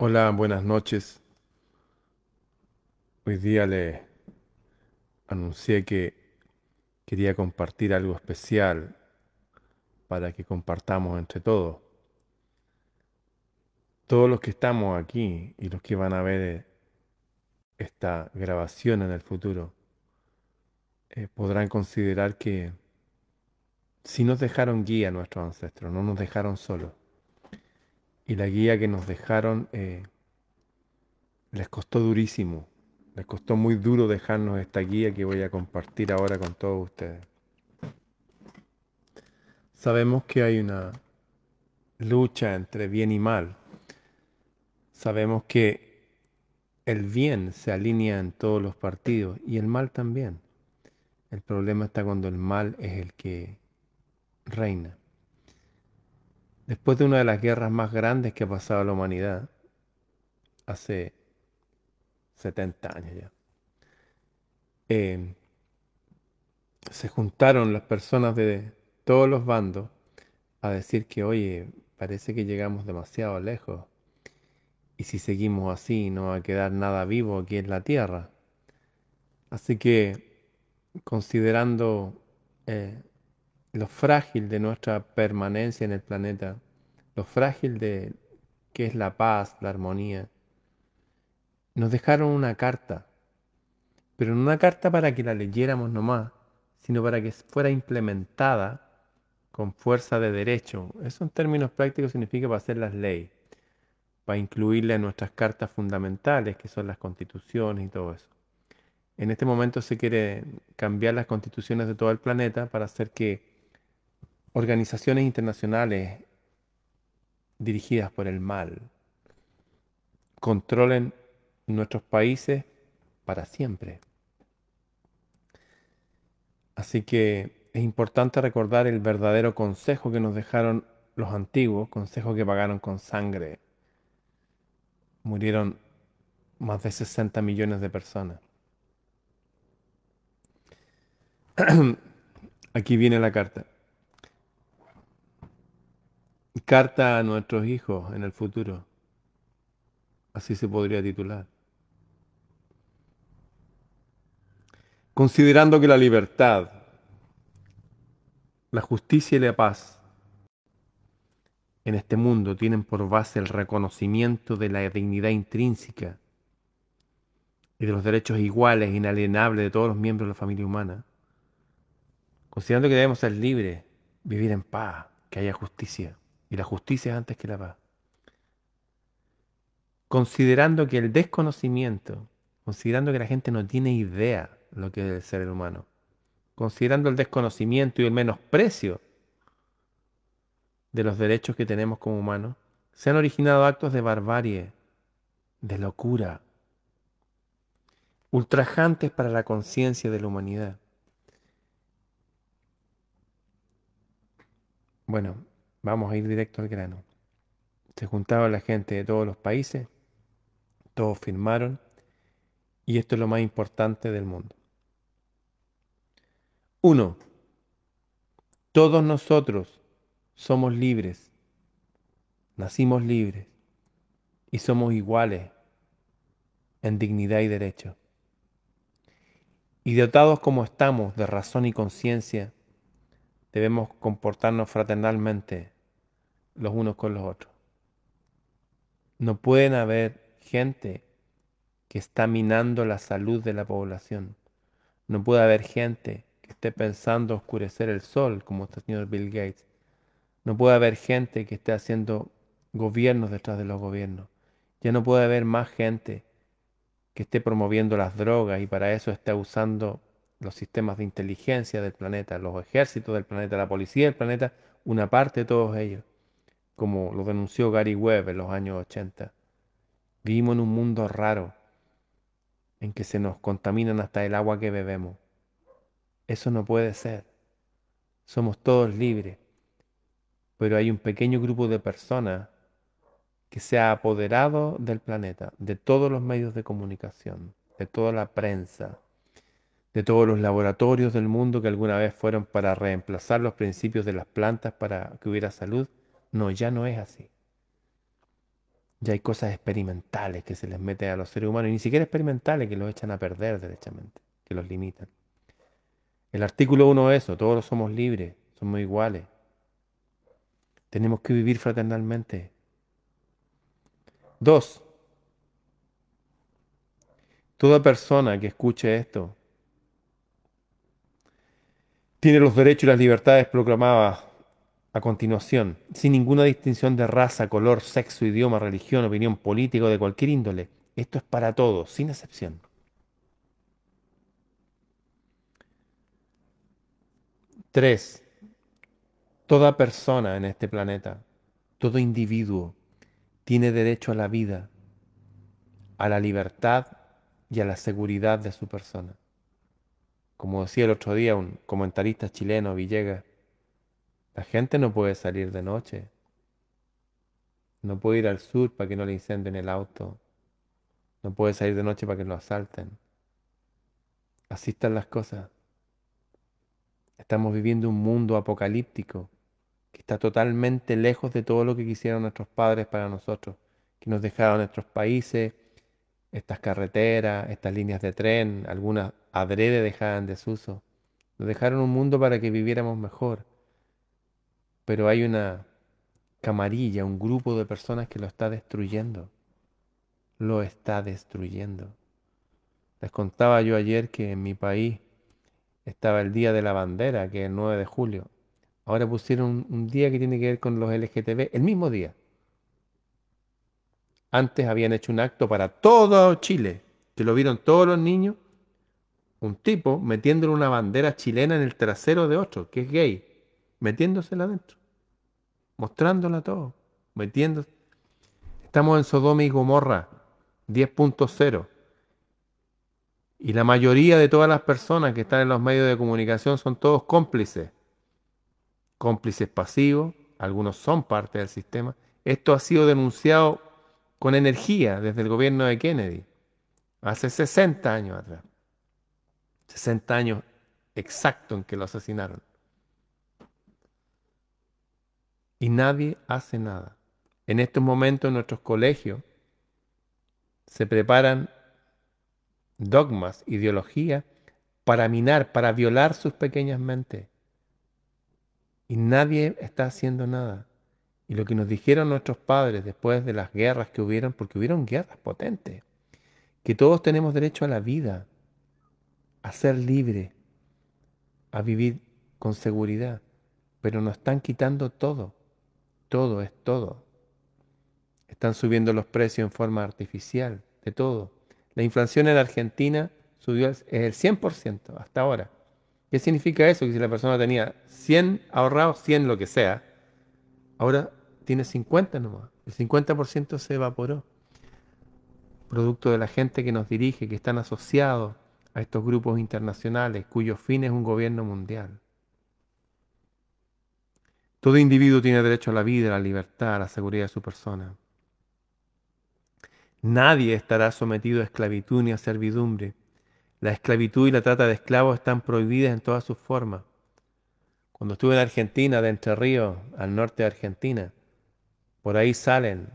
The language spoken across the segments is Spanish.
Hola, buenas noches. Hoy día le anuncié que quería compartir algo especial para que compartamos entre todos. Todos los que estamos aquí y los que van a ver esta grabación en el futuro eh, podrán considerar que si nos dejaron guía nuestros ancestros, no nos dejaron solos. Y la guía que nos dejaron eh, les costó durísimo, les costó muy duro dejarnos esta guía que voy a compartir ahora con todos ustedes. Sabemos que hay una lucha entre bien y mal. Sabemos que el bien se alinea en todos los partidos y el mal también. El problema está cuando el mal es el que reina después de una de las guerras más grandes que ha pasado la humanidad, hace 70 años ya, eh, se juntaron las personas de todos los bandos a decir que, oye, parece que llegamos demasiado lejos y si seguimos así no va a quedar nada vivo aquí en la Tierra. Así que, considerando eh, lo frágil de nuestra permanencia en el planeta, lo frágil de que es la paz, la armonía. Nos dejaron una carta, pero no una carta para que la leyéramos nomás, sino para que fuera implementada con fuerza de derecho. Eso en términos prácticos significa para hacer las leyes, para incluirla en nuestras cartas fundamentales, que son las constituciones y todo eso. En este momento se quiere cambiar las constituciones de todo el planeta para hacer que organizaciones internacionales dirigidas por el mal controlen nuestros países para siempre. Así que es importante recordar el verdadero consejo que nos dejaron los antiguos, consejo que pagaron con sangre. Murieron más de 60 millones de personas. Aquí viene la carta. Carta a nuestros hijos en el futuro. Así se podría titular. Considerando que la libertad, la justicia y la paz en este mundo tienen por base el reconocimiento de la dignidad intrínseca y de los derechos iguales e inalienables de todos los miembros de la familia humana, considerando que debemos ser libres, vivir en paz, que haya justicia, y la justicia antes que la paz. Considerando que el desconocimiento, considerando que la gente no tiene idea lo que es el ser humano, considerando el desconocimiento y el menosprecio de los derechos que tenemos como humanos, se han originado actos de barbarie, de locura, ultrajantes para la conciencia de la humanidad. Bueno, Vamos a ir directo al grano. Se juntaba la gente de todos los países, todos firmaron, y esto es lo más importante del mundo. Uno, todos nosotros somos libres, nacimos libres y somos iguales en dignidad y derecho. Y dotados como estamos de razón y conciencia, debemos comportarnos fraternalmente los unos con los otros. No pueden haber gente que está minando la salud de la población. No puede haber gente que esté pensando oscurecer el sol, como este señor Bill Gates. No puede haber gente que esté haciendo gobiernos detrás de los gobiernos. Ya no puede haber más gente que esté promoviendo las drogas y para eso esté usando los sistemas de inteligencia del planeta, los ejércitos del planeta, la policía del planeta, una parte de todos ellos, como lo denunció Gary Webb en los años 80. Vivimos en un mundo raro, en que se nos contaminan hasta el agua que bebemos. Eso no puede ser. Somos todos libres, pero hay un pequeño grupo de personas que se ha apoderado del planeta, de todos los medios de comunicación, de toda la prensa, de todos los laboratorios del mundo que alguna vez fueron para reemplazar los principios de las plantas para que hubiera salud. No, ya no es así. Ya hay cosas experimentales que se les meten a los seres humanos, y ni siquiera experimentales que los echan a perder derechamente, que los limitan. El artículo 1 es eso, todos somos libres, somos iguales. Tenemos que vivir fraternalmente. Dos, toda persona que escuche esto tiene los derechos y las libertades proclamadas a continuación, sin ninguna distinción de raza, color, sexo, idioma, religión, opinión política o de cualquier índole. Esto es para todos, sin excepción. Tres, toda persona en este planeta, todo individuo, tiene derecho a la vida, a la libertad y a la seguridad de su persona. Como decía el otro día un comentarista chileno, Villegas, la gente no puede salir de noche. No puede ir al sur para que no le incendien el auto. No puede salir de noche para que lo asalten. Así están las cosas. Estamos viviendo un mundo apocalíptico que está totalmente lejos de todo lo que quisieron nuestros padres para nosotros, que nos dejaron nuestros países, estas carreteras, estas líneas de tren, algunas adrede dejadas en desuso. Nos dejaron un mundo para que viviéramos mejor pero hay una camarilla, un grupo de personas que lo está destruyendo. Lo está destruyendo. Les contaba yo ayer que en mi país estaba el Día de la Bandera, que es el 9 de julio. Ahora pusieron un, día que tiene que ver con los LGTB, el mismo día. Antes habían hecho un acto para todo Chile, que lo vieron todos los niños. Un tipo metiéndole una bandera chilena en el trasero de otro, que es gay, metiéndosela adentro mostrándola todo, metiendo. Estamos en Sodoma y Gomorra 10.0. Y la mayoría de todas las personas que están en los medios de comunicación son todos cómplices. Cómplices pasivos, algunos son parte del sistema. Esto ha sido denunciado con energía desde el gobierno de Kennedy, hace 60 años atrás. 60 años exacto en que lo asesinaron y nadie hace nada. En estos momentos en nuestros colegios se preparan dogmas, ideologías para minar, para violar sus pequeñas mentes. Y nadie está haciendo nada. Y lo que nos dijeron nuestros padres después de las guerras que hubieron, porque hubieron guerras potentes, que todos tenemos derecho a la vida, a ser libres, a vivir con seguridad, pero nos están quitando todo. Todo es todo. Están subiendo los precios en forma artificial, de todo. La inflación en Argentina subió el 100% hasta ahora. ¿Qué significa eso? Que si la persona tenía 100 ahorrados, 100 lo que sea, ahora tiene 50 nomás. El 50% se evaporó. Producto de la gente que nos dirige, que están asociados a estos grupos internacionales, cuyo fin es un gobierno mundial. Todo individuo tiene derecho a la vida, a la libertad, a la seguridad de su persona. Nadie estará sometido a esclavitud ni a servidumbre. La esclavitud y la trata de esclavos están prohibidas en todas sus formas. Cuando estuve en Argentina, de Entre Ríos, al norte de Argentina, por ahí salen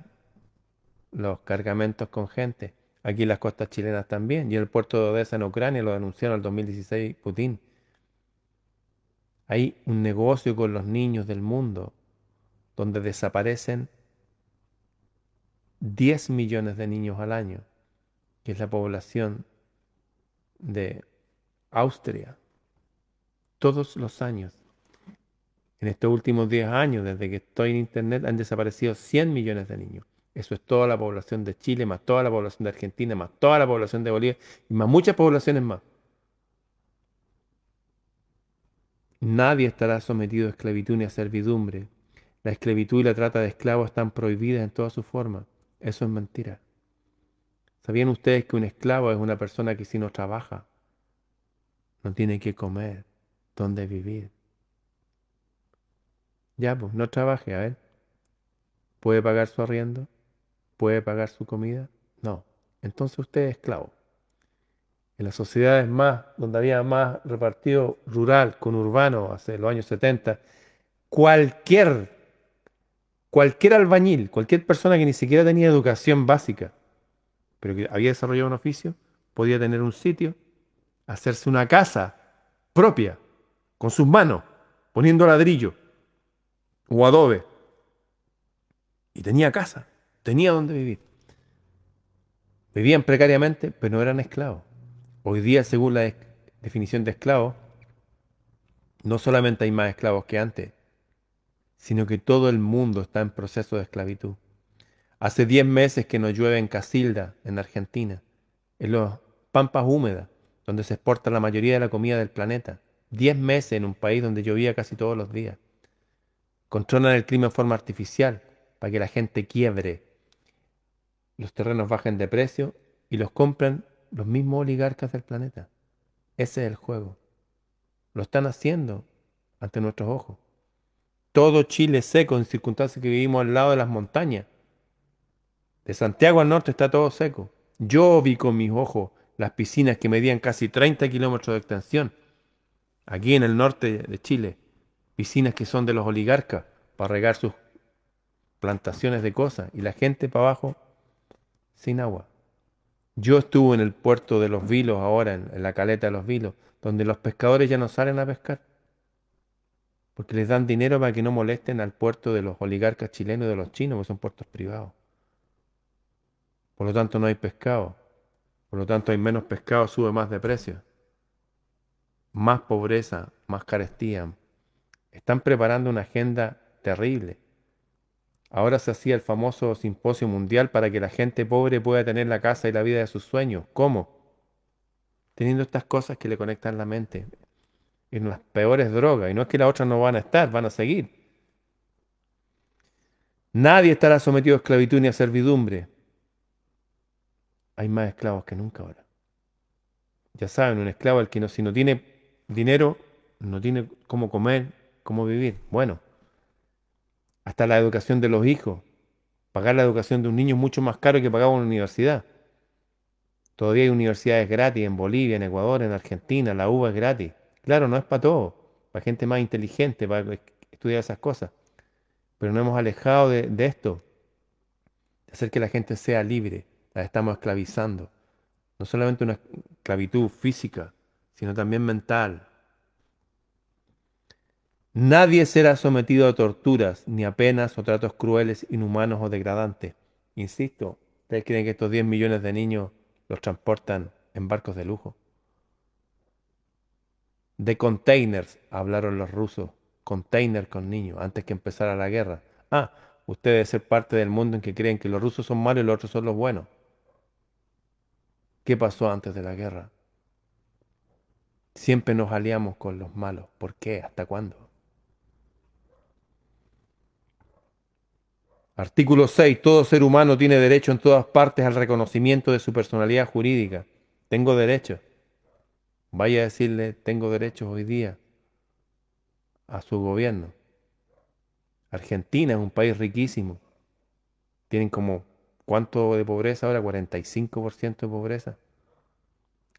los cargamentos con gente. Aquí en las costas chilenas también. Y el puerto de Odessa en Ucrania lo denunciaron en el 2016 Putin. Hay un negocio con los niños del mundo donde desaparecen 10 millones de niños al año, que es la población de Austria, todos los años. En estos últimos 10 años, desde que estoy en Internet, han desaparecido 100 millones de niños. Eso es toda la población de Chile, más toda la población de Argentina, más toda la población de Bolivia y más muchas poblaciones más. Nadie estará sometido a esclavitud ni a servidumbre. La esclavitud y la trata de esclavos están prohibidas en toda su forma. Eso es mentira. ¿Sabían ustedes que un esclavo es una persona que si no trabaja, no tiene que comer, dónde vivir? Ya, pues, no trabaje, a ver. ¿Puede pagar su arriendo? ¿Puede pagar su comida? No. Entonces usted es esclavo en las sociedades más, donde había más repartido rural con urbano hace los años 70, cualquier cualquier albañil, cualquier persona que ni siquiera tenía educación básica, pero que había desarrollado un oficio, podía tener un sitio, hacerse una casa propia, con sus manos, poniendo ladrillo o adobe. Y tenía casa, tenía donde vivir. Vivían precariamente, pero no eran esclavos. Hoy día, según la definición de esclavo, no solamente hay más esclavos que antes, sino que todo el mundo está en proceso de esclavitud. Hace 10 meses que no llueve en Casilda, en Argentina, en los pampas húmedas, donde se exporta la mayoría de la comida del planeta. 10 meses en un país donde llovía casi todos los días. Controlan el clima en forma artificial para que la gente quiebre. Los terrenos bajen de precio y los compran los mismos oligarcas del planeta. Ese es el juego. Lo están haciendo ante nuestros ojos. Todo Chile seco en circunstancias que vivimos al lado de las montañas. De Santiago al norte está todo seco. Yo vi con mis ojos las piscinas que medían casi 30 kilómetros de extensión. Aquí en el norte de Chile, piscinas que son de los oligarcas para regar sus plantaciones de cosas y la gente para abajo sin agua. Yo estuve en el puerto de los Vilos ahora, en, la caleta de los Vilos, donde los pescadores ya no salen a pescar, porque les dan dinero para que no molesten al puerto de los oligarcas chilenos y de los chinos, que son puertos privados. Por lo tanto no hay pescado, por lo tanto hay menos pescado, sube más de precio, más pobreza, más carestía. Están preparando una agenda terrible. Ahora se hacía el famoso simposio mundial para que la gente pobre pueda tener la casa y la vida de sus sueños. ¿Cómo? Teniendo estas cosas que le conectan la mente. En las peores drogas. Y no es que las otras no van a estar, van a seguir. Nadie estará sometido a esclavitud ni a servidumbre. Hay más esclavos que nunca ahora. Ya saben, un esclavo el que si no tiene dinero, no tiene cómo comer, cómo vivir. Bueno, hasta la educación de los hijos. Pagar la educación de un niño es mucho más caro que pagar una universidad. Todavía hay universidades gratis en Bolivia, en Ecuador, en Argentina. La UBA es gratis. Claro, no es para todos. Para gente más inteligente, para estudiar esas cosas. Pero no hemos alejado de, de esto. De hacer que la gente sea libre. La estamos esclavizando. No solamente una esclavitud física, sino también mental, Nadie será sometido a torturas, ni a penas o tratos crueles, inhumanos o degradantes. Insisto, ¿ustedes creen que estos 10 millones de niños los transportan en barcos de lujo? De containers hablaron los rusos, containers con niños, antes que empezara la guerra. Ah, ustedes ser parte del mundo en que creen que los rusos son malos y los otros son los buenos. ¿Qué pasó antes de la guerra? Siempre nos aliamos con los malos. ¿Por qué? ¿Hasta cuándo? Artículo 6. Todo ser humano tiene derecho en todas partes al reconocimiento de su personalidad jurídica. Tengo derecho. Vaya a decirle, tengo derechos hoy día a su gobierno. Argentina es un país riquísimo. Tienen como, ¿cuánto de pobreza ahora? 45% de pobreza.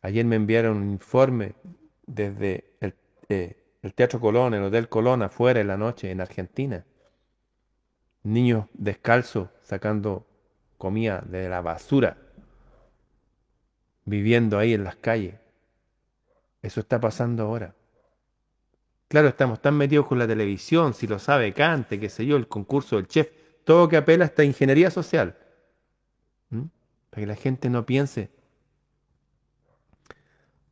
Ayer me enviaron un informe desde el, eh, el Teatro Colón, el Hotel Colón, afuera en la noche, en Argentina niños descalzos sacando comida de la basura, viviendo ahí en las calles. Eso está pasando ahora. Claro, estamos tan metidos con la televisión, si lo sabe Cante, qué sé yo, el concurso del chef, todo que apela a esta ingeniería social. Para que la gente no piense.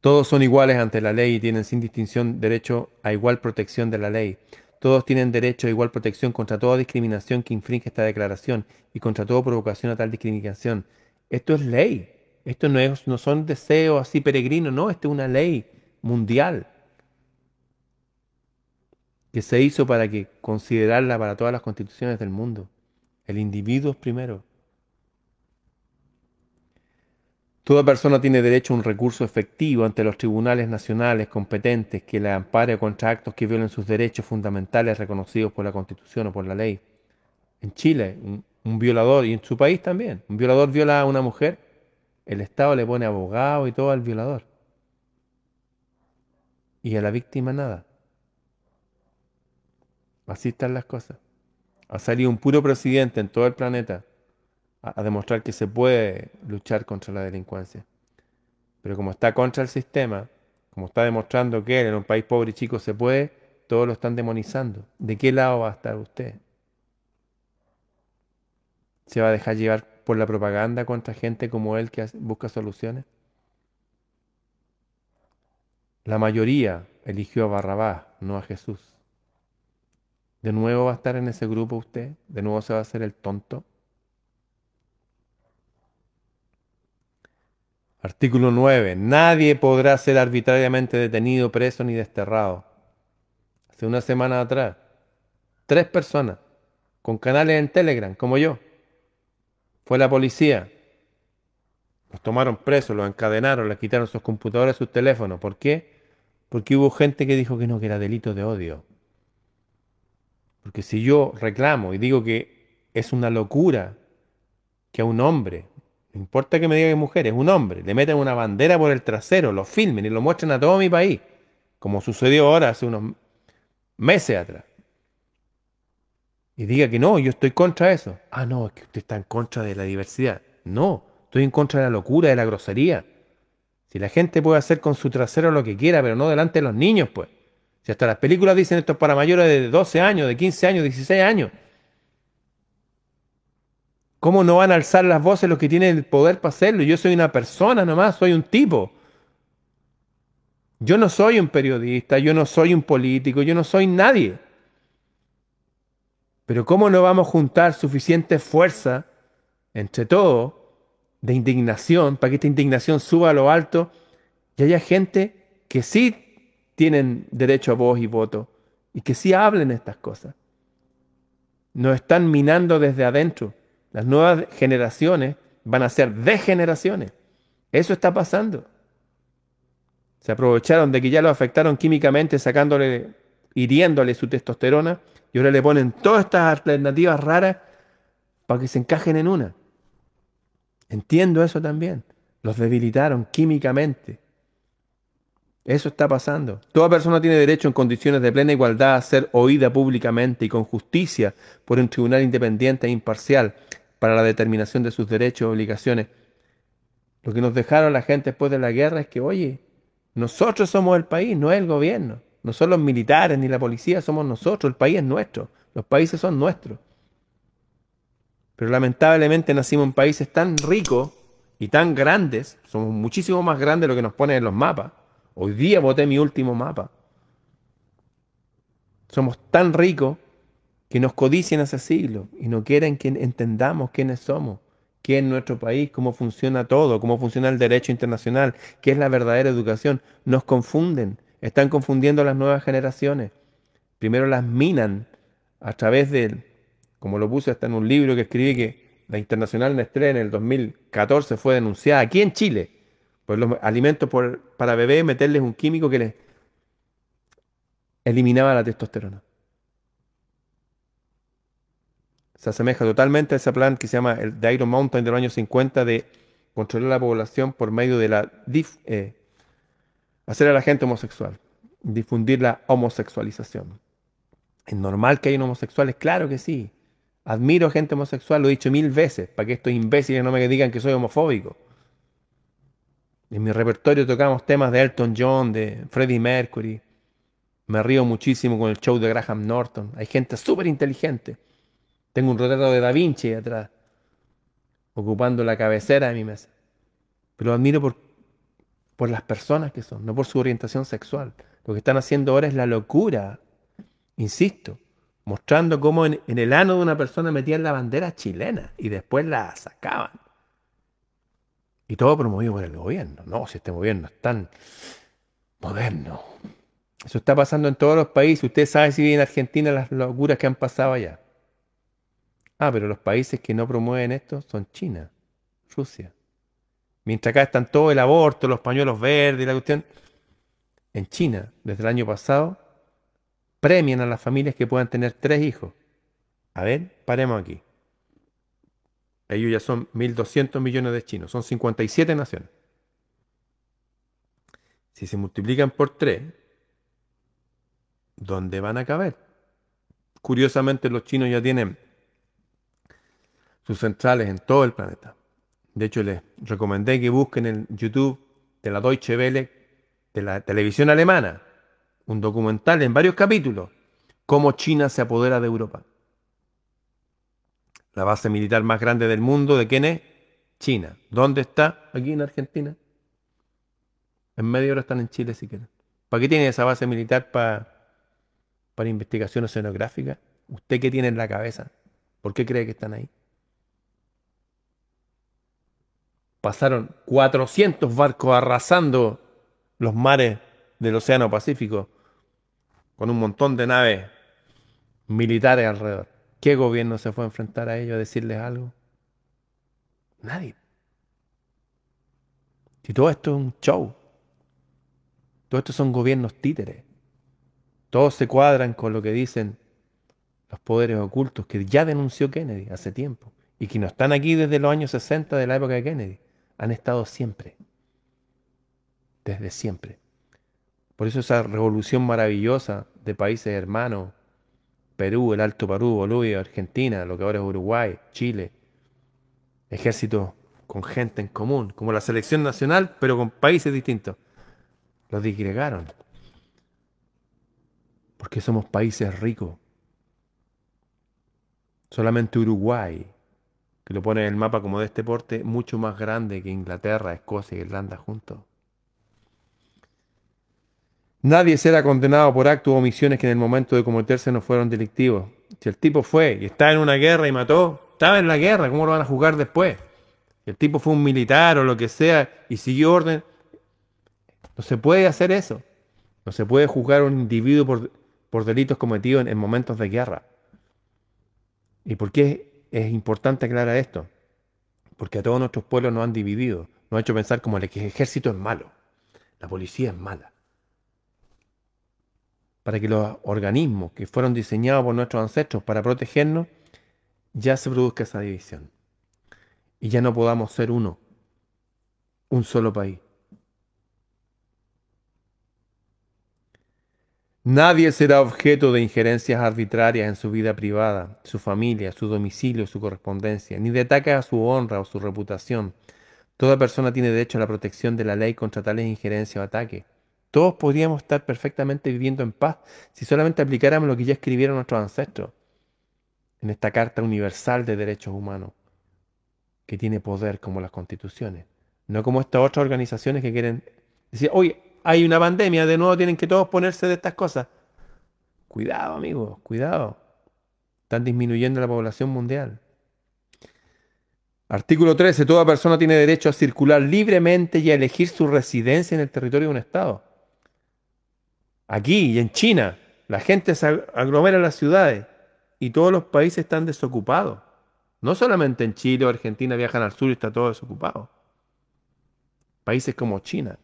Todos son iguales ante la ley y tienen sin distinción derecho a igual protección de la ley. Todos tienen derecho a igual protección contra toda discriminación que infringe esta declaración y contra toda provocación a tal discriminación. Esto es ley. Esto no, es, no son deseos así peregrinos, no, esto es una ley mundial que se hizo para que considerarla para todas las constituciones del mundo. El individuo es primero. Toda persona tiene derecho a un recurso efectivo ante los tribunales nacionales competentes que la ampare contra actos que violen sus derechos fundamentales reconocidos por la Constitución o por la ley. En Chile, un, violador, y en su país también, un violador viola a una mujer, el Estado le pone abogado y todo al violador. Y a la víctima nada. Así están las cosas. Ha salido un puro presidente en todo el planeta a, demostrar que se puede luchar contra la delincuencia. Pero como está contra el sistema, como está demostrando que en un país pobre y chico se puede, todos lo están demonizando. ¿De qué lado va a estar usted? ¿Se va a dejar llevar por la propaganda contra gente como él que busca soluciones? La mayoría eligió a Barrabás, no a Jesús. ¿De nuevo va a estar en ese grupo usted? ¿De nuevo se va a hacer el tonto? Artículo 9. Nadie podrá ser arbitrariamente detenido, preso ni desterrado. Hace una semana atrás, tres personas con canales en Telegram, como yo, fue la policía. Los tomaron presos, los encadenaron, les quitaron sus computadores, sus teléfonos. ¿Por qué? Porque hubo gente que dijo que no, que era delito de odio. Porque si yo reclamo y digo que es una locura que a un hombre, no importa que me diga que es mujer, es un hombre, le metan una bandera por el trasero, lo filmen y lo muestren a todo mi país, como sucedió ahora hace unos meses atrás. Y diga que no, yo estoy contra eso. Ah, no, es que usted está en contra de la diversidad. No, estoy en contra de la locura, de la grosería. Si la gente puede hacer con su trasero lo que quiera, pero no delante de los niños, pues. Si hasta las películas dicen esto es para mayores de 12 años, de 15 años, 16 años. ¿Cómo no van a alzar las voces los que tienen el poder para hacerlo? Yo soy una persona nomás, soy un tipo. Yo no soy un periodista, yo no soy un político, yo no soy nadie. Pero ¿cómo no vamos a juntar suficiente fuerza entre todos de indignación para que esta indignación suba a lo alto y haya gente que sí tienen derecho a voz y voto y que sí hablen estas cosas? Nos están minando desde adentro. Las nuevas generaciones van a ser degeneraciones. Eso está pasando. Se aprovecharon de que ya lo afectaron químicamente sacándole, hiriéndole su testosterona y ahora le ponen todas estas alternativas raras para que se encajen en una. Entiendo eso también. Los debilitaron químicamente. Eso está pasando. Toda persona tiene derecho en condiciones de plena igualdad a ser oída públicamente y con justicia por un tribunal independiente e imparcial para la determinación de sus derechos y obligaciones. Lo que nos dejaron la gente después de la guerra es que, oye, nosotros somos el país, no es el gobierno. No son los militares ni la policía, somos nosotros, el país es nuestro, los países son nuestros. Pero lamentablemente nacimos en países tan ricos y tan grandes, somos muchísimo más grandes de lo que nos ponen en los mapas. Hoy día voté mi último mapa. Somos tan ricos que nos codician hace siglos y no quieren que entendamos quiénes somos, qué es nuestro país, cómo funciona todo, cómo funciona el derecho internacional, qué es la verdadera educación. Nos confunden, están confundiendo las nuevas generaciones. Primero las minan a través de, como lo puse hasta en un libro que escribí, que la Internacional Nestlé en el 2014 fue denunciada aquí en Chile por los alimentos para bebés, meterles un químico que les eliminaba la testosterona se asemeja totalmente a ese plan que se llama el de Iron Mountain de los años 50 de controlar la población por medio de la eh, hacer a la gente homosexual, difundir la homosexualización. ¿Es normal que haya homosexuales? Claro que sí. Admiro gente homosexual, lo he dicho mil veces, para que estos imbéciles no me digan que soy homofóbico. En mi repertorio tocamos temas de Elton John, de Freddie Mercury. Me río muchísimo con el show de Graham Norton. Hay gente súper inteligente tengo un retrato de Da Vinci atrás, ocupando la cabecera de mi mesa. Pero lo admiro por, por las personas que son, no por su orientación sexual. Lo que están haciendo ahora es la locura, insisto, mostrando cómo en, el ano de una persona metían la bandera chilena y después la sacaban. Y todo promovido por el gobierno. No, si este gobierno es tan moderno. Eso está pasando en todos los países. Usted sabe si en Argentina las locuras que han pasado allá. Ah, pero los países que no promueven esto son China, Rusia. Mientras acá están todo el aborto, los pañuelos verdes y la cuestión. En China, desde el año pasado, premian a las familias que puedan tener tres hijos. A ver, paremos aquí. Ellos ya son 1.200 millones de chinos, son 57 naciones. Si se multiplican por tres, ¿dónde van a caber? Curiosamente los chinos ya tienen sus centrales en todo el planeta. De hecho, les recomendé que busquen en YouTube de la Deutsche Welle, de la televisión alemana, un documental en varios capítulos, cómo China se apodera de Europa. La base militar más grande del mundo, ¿de quién es? China. ¿Dónde está? Aquí en Argentina. En media hora están en Chile si quieren. ¿Para qué tiene esa base militar para, para investigación oceanográfica? ¿Usted qué tiene en la cabeza? ¿Por qué cree que están ahí? Pasaron 400 barcos arrasando los mares del Océano Pacífico con un montón de naves militares alrededor. ¿Qué gobierno se fue a enfrentar a ellos a decirles algo? Nadie. Si todo esto es un show, todo esto son gobiernos títeres, todos se cuadran con lo que dicen los poderes ocultos que ya denunció Kennedy hace tiempo y que no están aquí desde los años 60 de la época de Kennedy han estado siempre, desde siempre. Por eso esa revolución maravillosa de países hermanos, Perú, el Alto Perú, Bolivia, Argentina, lo que ahora es Uruguay, Chile, ejércitos con gente en común, como la selección nacional, pero con países distintos. Los disgregaron. Porque somos países ricos. Solamente Uruguay que lo pone en el mapa como de este porte, mucho más grande que Inglaterra, Escocia y Irlanda juntos. Nadie será condenado por actos o omisiones que en el momento de cometerse no fueron delictivos. Si el tipo fue y está en una guerra y mató, estaba en la guerra, ¿cómo lo van a juzgar después? Si el tipo fue un militar o lo que sea y siguió orden, no se puede hacer eso. No se puede juzgar a un individuo por, por delitos cometidos en, en momentos de guerra. ¿Y por qué es importante aclarar esto, porque a todos nuestros pueblos nos han dividido, nos ha hecho pensar como el ejército es malo, la policía es mala. Para que los organismos que fueron diseñados por nuestros ancestros para protegernos, ya se produzca esa división. Y ya no podamos ser uno, un solo país. Nadie será objeto de injerencias arbitrarias en su vida privada, su familia, su domicilio, su correspondencia, ni de ataques a su honra o su reputación. Toda persona tiene derecho a la protección de la ley contra tales injerencias o ataques. Todos podríamos estar perfectamente viviendo en paz si solamente aplicáramos lo que ya escribieron nuestros ancestros en esta Carta Universal de Derechos Humanos, que tiene poder como las constituciones, no como estas otras organizaciones que quieren decir, oye, hay una pandemia, de nuevo tienen que todos ponerse de estas cosas. Cuidado, amigos, cuidado. Están disminuyendo la población mundial. Artículo 13. Toda persona tiene derecho a circular libremente y a elegir su residencia en el territorio de un Estado. Aquí y en China, la gente se aglomera en las ciudades y todos los países están desocupados. No solamente en Chile o Argentina viajan al sur y está todo desocupado. Países como China.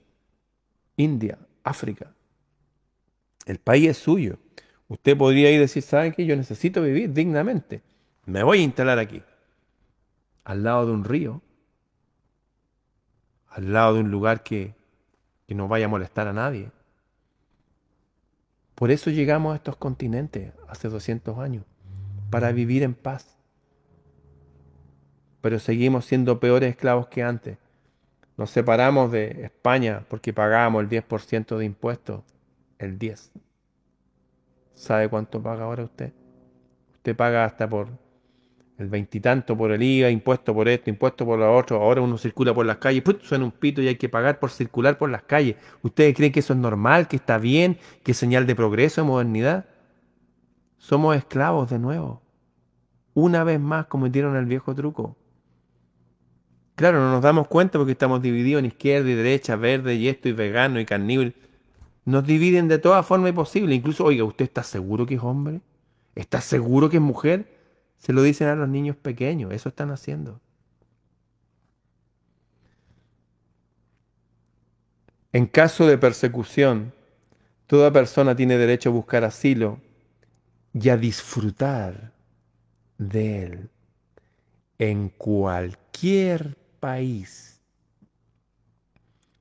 India, África. El país es suyo. Usted podría ir y decir, ¿saben qué? Yo necesito vivir dignamente. Me voy a instalar aquí. Al lado de un río. Al lado de un lugar que, que no vaya a molestar a nadie. Por eso llegamos a estos continentes hace 200 años. Para vivir en paz. Pero seguimos siendo peores esclavos que antes. Nos separamos de España porque pagábamos el 10% de impuestos. El 10. ¿Sabe cuánto paga ahora usted? Usted paga hasta por el veintitanto por el IVA, impuesto por esto, impuesto por lo otro. Ahora uno circula por las calles, suena un pito y hay que pagar por circular por las calles. ¿Ustedes creen que eso es normal, que está bien, que es señal de progreso, de modernidad? Somos esclavos de nuevo. Una vez más cometieron el viejo truco. Claro, no nos damos cuenta porque estamos divididos en izquierda y derecha, verde y esto y vegano y carnívoro. Nos dividen de toda forma posible. Incluso, oiga, ¿usted está seguro que es hombre? ¿Está seguro que es mujer? Se lo dicen a los niños pequeños. Eso están haciendo. En caso de persecución, toda persona tiene derecho a buscar asilo y a disfrutar de él en cualquier país.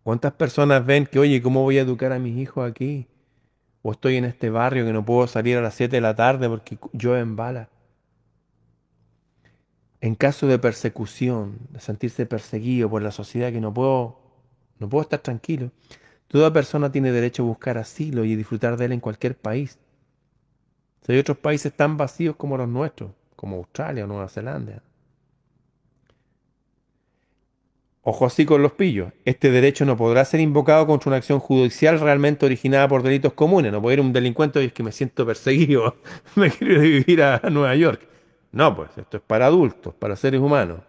¿Cuántas personas ven que, oye, ¿cómo voy a educar a mis hijos aquí? O estoy en este barrio que no puedo salir a las 7 de la tarde porque llueve en bala. En caso de persecución, de sentirse perseguido por la sociedad que no puedo, no puedo estar tranquilo, toda persona tiene derecho a buscar asilo y disfrutar de él en cualquier país. Si hay otros países tan vacíos como los nuestros, como Australia o Nueva Zelanda. Ojo así con los pillos. Este derecho no podrá ser invocado contra una acción judicial realmente originada por delitos comunes. No puede ir un delincuente y es que me siento perseguido, me quiero vivir a Nueva York. No, pues esto es para adultos, para seres humanos.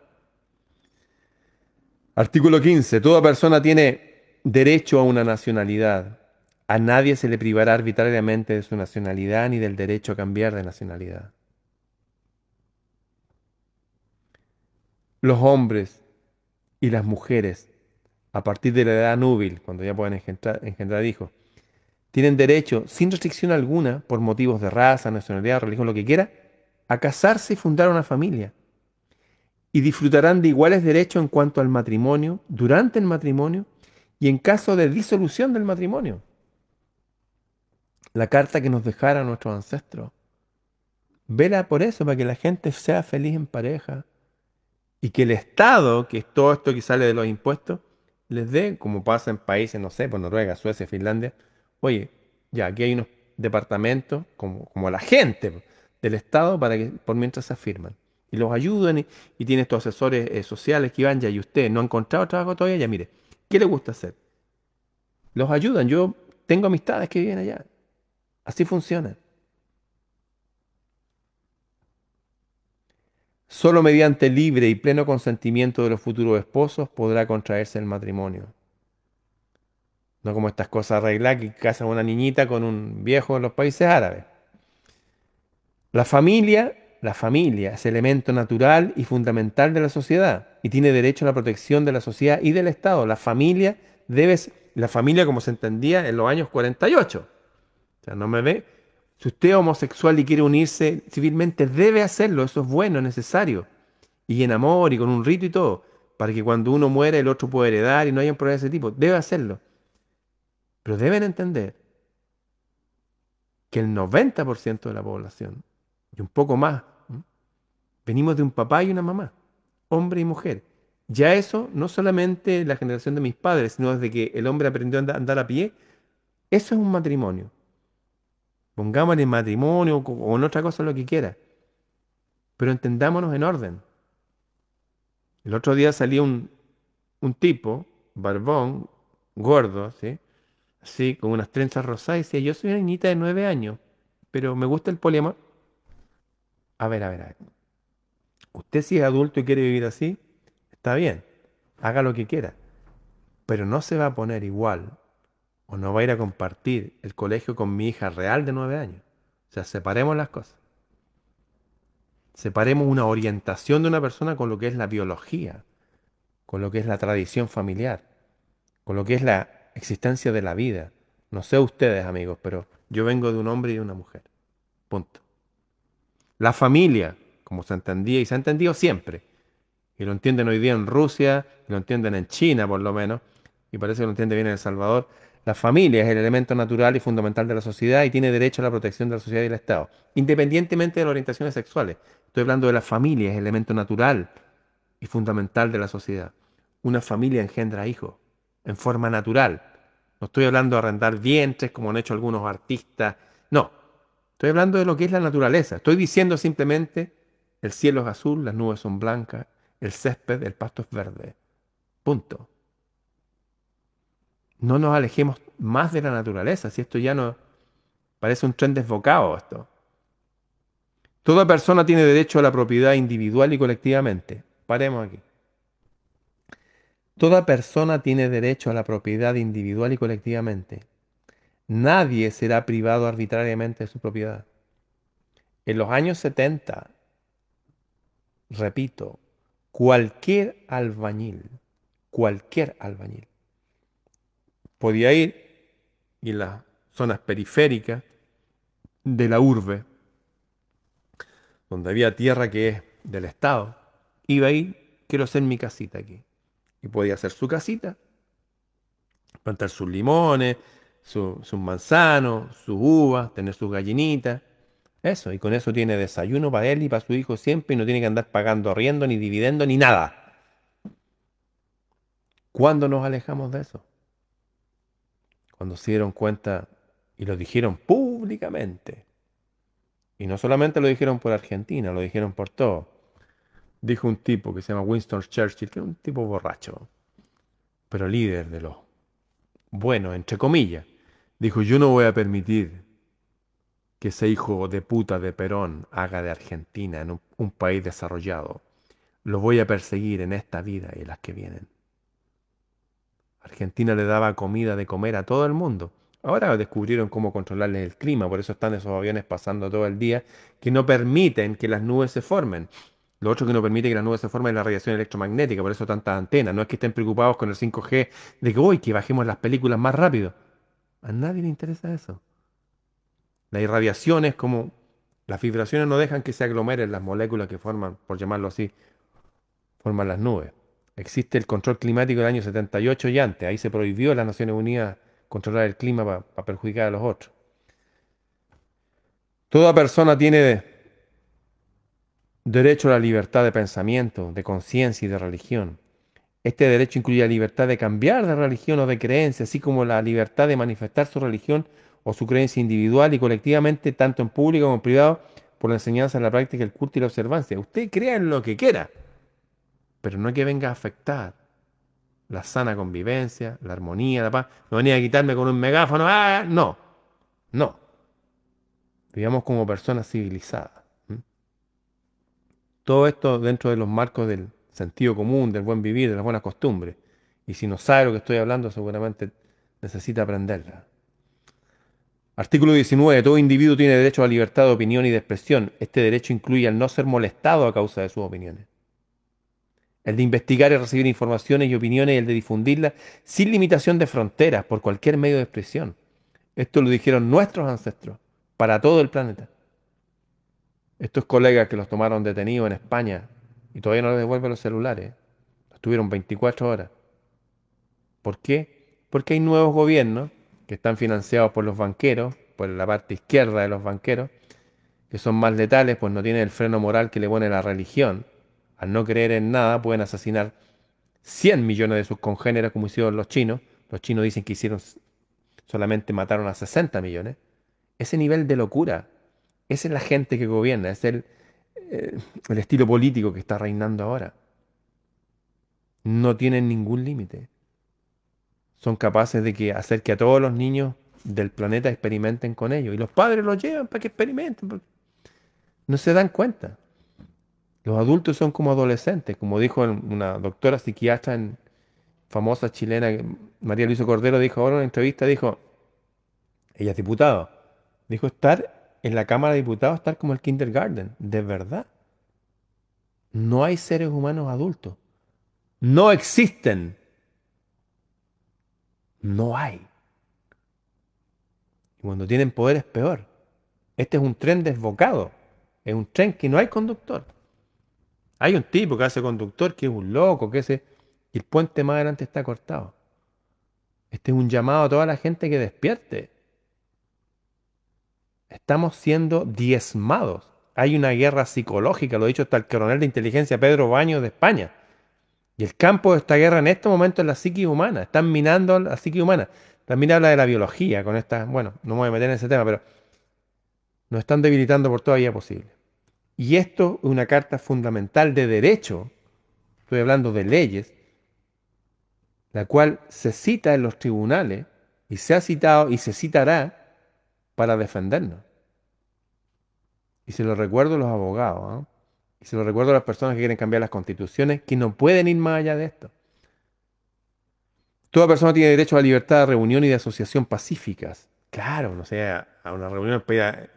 Artículo 15. Toda persona tiene derecho a una nacionalidad. A nadie se le privará arbitrariamente de su nacionalidad ni del derecho a cambiar de nacionalidad. Los hombres y las mujeres, a partir de la edad núbil, cuando ya pueden engendrar, hijos, tienen derecho, sin restricción alguna, por motivos de raza, nacionalidad, religión, lo que quiera, a casarse y fundar una familia. Y disfrutarán de iguales derechos en cuanto al matrimonio, durante el matrimonio y en caso de disolución del matrimonio. La carta que nos dejara nuestros ancestros. Vela por eso, para que la gente sea feliz en pareja, y que el Estado, que es todo esto que sale de los impuestos, les dé, como pasa en países, no sé, por pues Noruega, Suecia, Finlandia, oye, ya aquí hay unos departamentos, como, como la gente del Estado, para que por mientras se afirman. Y los ayuden y, y tiene estos asesores eh, sociales que van ya, y usted no ha encontrado trabajo todavía, ya mire, ¿qué le gusta hacer? Los ayudan, yo tengo amistades que viven allá. Así funciona. Solo mediante libre y pleno consentimiento de los futuros esposos podrá contraerse el matrimonio. No como estas cosas arregladas que casan una niñita con un viejo en los países árabes. La familia, la familia es elemento natural y fundamental de la sociedad y tiene derecho a la protección de la sociedad y del Estado. La familia debe, la familia como se entendía en los años 48. O sea, no me ve, si usted es homosexual y quiere unirse civilmente, debe hacerlo, eso es bueno, es necesario. Y en amor y con un rito y todo, para que cuando uno muere el otro pueda heredar y no haya un problema de ese tipo. Debe hacerlo. Pero deben entender que el 90% de la población, y un poco más, venimos de un papá y una mamá, hombre y mujer. Ya eso, no solamente la generación de mis padres, sino desde que el hombre aprendió a andar a pie, eso es un matrimonio. Pongámosle matrimonio o en otra cosa lo que quiera. Pero entendámonos en orden. El otro día salía un, un tipo, barbón, gordo, ¿sí? así, con unas trenzas rosadas, y decía, yo soy una niñita de nueve años, pero me gusta el poliamor. A ver, a ver, a ver. Usted si es adulto y quiere vivir así, está bien, haga lo que quiera, pero no se va a poner igual o no va a ir a compartir el colegio con mi hija real de nueve años. O sea, separemos las cosas. Separemos una orientación de una persona con lo que es la biología, con lo que es la tradición familiar, con lo que es la existencia de la vida. No sé ustedes, amigos, pero yo vengo de un hombre y de una mujer. Punto. La familia, como se entendía y se ha entendido siempre, y lo entienden hoy día en Rusia, y lo entienden en China por lo menos, y parece que lo entiende bien en El Salvador, la familia es el elemento natural y fundamental de la sociedad y tiene derecho a la protección de la sociedad y del Estado, independientemente de las orientaciones sexuales. Estoy hablando de la familia, es el elemento natural y fundamental de la sociedad. Una familia engendra hijos en forma natural. No estoy hablando de arrendar vientres como han hecho algunos artistas. No, estoy hablando de lo que es la naturaleza. Estoy diciendo simplemente el cielo es azul, las nubes son blancas, el césped, el pasto es verde. Punto no nos alejemos más de la naturaleza, si esto ya no parece un tren desbocado esto. Toda persona tiene derecho a la propiedad individual y colectivamente. Paremos aquí. Toda persona tiene derecho a la propiedad individual y colectivamente. Nadie será privado arbitrariamente de su propiedad. En los años 70, repito, cualquier albañil, cualquier albañil, podía ir y en las zonas periféricas de la urbe, donde había tierra que es del Estado, iba ahí, quiero hacer mi casita aquí. Y podía hacer su casita, plantar sus limones, sus manzanos, sus uvas, tener sus gallinitas. Eso, y con eso tiene desayuno para él y para su hijo siempre y no tiene que andar pagando riendo, ni dividendo, ni nada. ¿Cuándo nos alejamos de eso? Cuando se dieron cuenta y lo dijeron públicamente. Y no solamente lo dijeron por Argentina, lo dijeron por todo. Dijo un tipo que se llama Winston Churchill, que es un tipo borracho, pero líder de los buenos, entre comillas. Dijo, yo no voy a permitir que ese hijo de puta de Perón haga de Argentina en un, país desarrollado. Lo voy a perseguir en esta vida y en las que vienen. Argentina le daba comida de comer a todo el mundo. Ahora descubrieron cómo controlarles el clima, por eso están esos aviones pasando todo el día que no permiten que las nubes se formen. Lo otro que no permite que las nubes se formen es la radiación electromagnética, por eso tantas antenas. No es que estén preocupados con el 5G de que hoy que bajemos las películas más rápido. A nadie le interesa eso. La irradiación es como las vibraciones no dejan que se aglomeren las moléculas que forman, por llamarlo así, forman las nubes. Existe el control climático del año 78 y antes. Ahí se prohibió en las Naciones Unidas controlar el clima para perjudicar a los otros. Toda persona tiene derecho a la libertad de pensamiento, de conciencia y de religión. Este derecho incluye la libertad de cambiar de religión o de creencia, así como la libertad de manifestar su religión o su creencia individual y colectivamente, tanto en público como en privado, por la enseñanza, la práctica, el culto y la observancia. Usted crea en lo que quiera, pero no que venga a afectar la sana convivencia, la armonía, la paz. No venía a quitarme con un megáfono, ¡ah! no, no. Vivamos como personas civilizadas. Todo esto dentro de los marcos del sentido común, del buen vivir, de las buenas costumbres. Y si no sabe lo que estoy hablando, seguramente necesita aprenderla. Artículo 19. Todo individuo tiene derecho a la libertad de opinión y de expresión. Este derecho incluye el no ser molestado a causa de sus opiniones. El de investigar y recibir informaciones y opiniones y el de difundirlas sin limitación de fronteras por cualquier medio de expresión. Esto lo dijeron nuestros ancestros para todo el planeta. Estos colegas que los tomaron detenidos en España y todavía no les devuelven los celulares, estuvieron 24 horas. ¿Por qué? Porque hay nuevos gobiernos que están financiados por los banqueros, por la parte izquierda de los banqueros, que son más letales, pues no tienen el freno moral que le pone la religión. Al no creer en nada, pueden asesinar 100 millones de sus congéneres, como hicieron los chinos. Los chinos dicen que hicieron solamente mataron a 60 millones. Ese nivel de locura, esa es la gente que gobierna, es el, eh, el estilo político que está reinando ahora. No tienen ningún límite son capaces de que hacer que a todos los niños del planeta experimenten con ellos. Y los padres los llevan para que experimenten. No se dan cuenta. Los adultos son como adolescentes, como dijo una doctora psiquiatra en, famosa chilena, María Luisa Cordero, dijo ahora en una entrevista, dijo, ella es diputada, dijo estar en la Cámara de Diputados, estar como el kindergarten, de verdad. No hay seres humanos adultos. No existen. No hay. Y cuando tienen poder es peor. Este es un tren desbocado. Es un tren que no hay conductor. Hay un tipo que hace conductor que es un loco, que ese. Y el puente más adelante está cortado. Este es un llamado a toda la gente que despierte. Estamos siendo diezmados. Hay una guerra psicológica, lo ha dicho hasta el coronel de inteligencia Pedro Baños de España. Y el campo de esta guerra en este momento es la psique humana. Están minando la psique humana. También habla de la biología con esta. Bueno, no me voy a meter en ese tema, pero nos están debilitando por toda vía posible. Y esto es una carta fundamental de derecho. Estoy hablando de leyes, la cual se cita en los tribunales y se ha citado y se citará para defendernos. Y se lo recuerdo a los abogados. ¿eh? Y se lo recuerdo a las personas que quieren cambiar las constituciones, que no pueden ir más allá de esto. Toda persona tiene derecho a la libertad de reunión y de asociación pacíficas. Claro, no sé, a una reunión para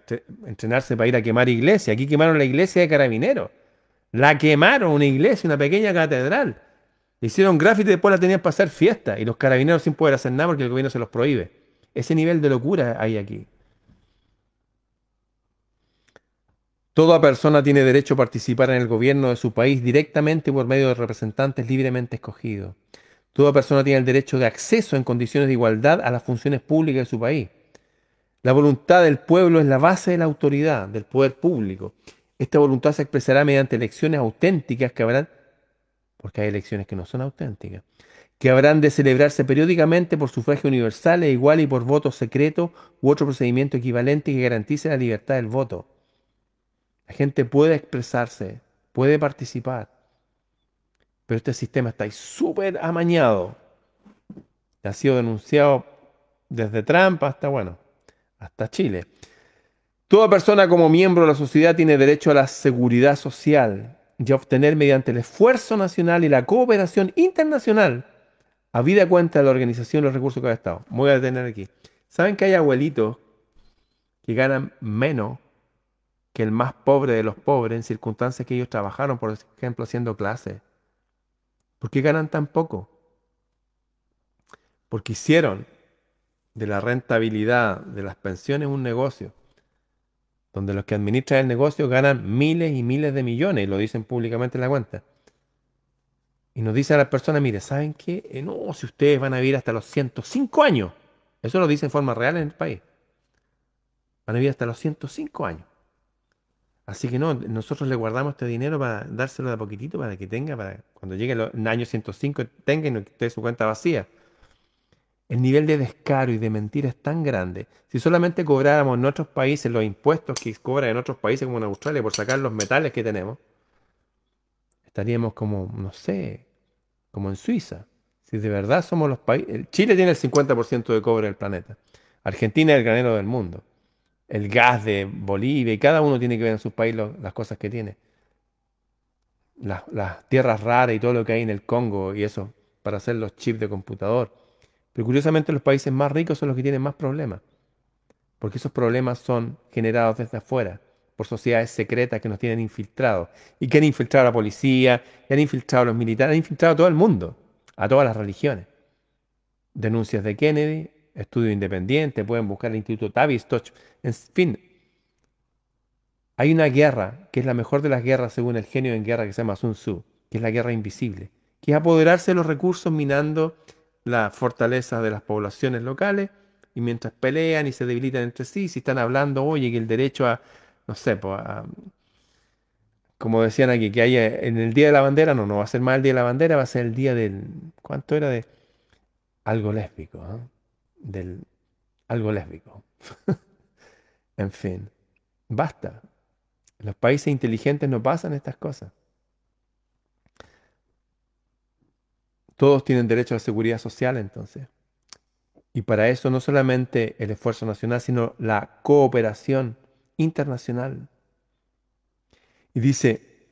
entrenarse para ir a quemar iglesia. Aquí quemaron la iglesia de carabineros. La quemaron, una iglesia, una pequeña catedral. Hicieron gráfico y después la tenían para hacer fiesta. Y los carabineros sin poder hacer nada porque el gobierno se los prohíbe. Ese nivel de locura hay aquí. Toda persona tiene derecho a participar en el gobierno de su país directamente por medio de representantes libremente escogidos. Toda persona tiene el derecho de acceso en condiciones de igualdad a las funciones públicas de su país. La voluntad del pueblo es la base de la autoridad, del poder público. Esta voluntad se expresará mediante elecciones auténticas que habrán, porque hay elecciones que no son auténticas, que habrán de celebrarse periódicamente por sufragio universal e igual y por voto secreto u otro procedimiento equivalente que garantice la libertad del voto. La gente puede expresarse, puede participar, pero este sistema está súper amañado. Ha sido denunciado desde Trump hasta, bueno, hasta Chile. Toda persona como miembro de la sociedad tiene derecho a la seguridad social y a obtener mediante el esfuerzo nacional y la cooperación internacional, a vida cuenta de la organización de los recursos que ha Estado. voy a detener aquí. ¿Saben que hay abuelitos que ganan menos que el más pobre de los pobres en circunstancias que ellos trabajaron, por ejemplo, haciendo clases? ¿Por qué ganan tan poco? Porque hicieron de la rentabilidad de las pensiones un negocio, donde los que administran el negocio ganan miles y miles de millones, y lo dicen públicamente en la cuenta. Y nos dicen a las personas, mire, ¿saben qué? Eh, no, si ustedes van a vivir hasta los 105 años. Eso lo dice en forma real en el país. Van a vivir hasta los 105 años. Así que no, nosotros le guardamos este dinero para dárselo de a poquitito para que tenga, para cuando llegue el año 105 tenga y no su cuenta vacía. El nivel de descaro y de mentira es tan grande. Si solamente cobráramos en otros países los impuestos que cobran en otros países como en Australia por sacar los metales que tenemos, estaríamos como, no sé, como en Suiza. Si de verdad somos los países... Chile tiene el 50% de cobre del planeta. Argentina es el granero del mundo el gas de Bolivia, y cada uno tiene que ver en su país las cosas que tiene. Las, tierras raras y todo lo que hay en el Congo y eso, para hacer los chips de computador. Pero curiosamente los países más ricos son los que tienen más problemas, porque esos problemas son generados desde afuera, por sociedades secretas que nos tienen infiltrados, y que han infiltrado a la policía, y han infiltrado a los militares, han infiltrado a todo el mundo, a todas las religiones. Denuncias de Kennedy, estudio independiente, pueden buscar el Instituto Tavistock, en fin. Hay una guerra, que es la mejor de las guerras según el genio en guerra que se llama Sun Tzu, que es la guerra invisible, que es apoderarse de los recursos minando la fortaleza de las poblaciones locales y mientras pelean y se debilitan entre sí, si están hablando, oye, que el derecho a, no sé, pues, como decían aquí, que haya en el Día de la Bandera, no, no va a ser más el Día de la Bandera, va a ser el día del, ¿cuánto era de? Algo lésbico, ¿no? del algo lésbico. en fin, basta. Los países inteligentes no pasan estas cosas. Todos tienen derecho a la seguridad social entonces. Y para eso no solamente el esfuerzo nacional, sino la cooperación internacional. Y dice,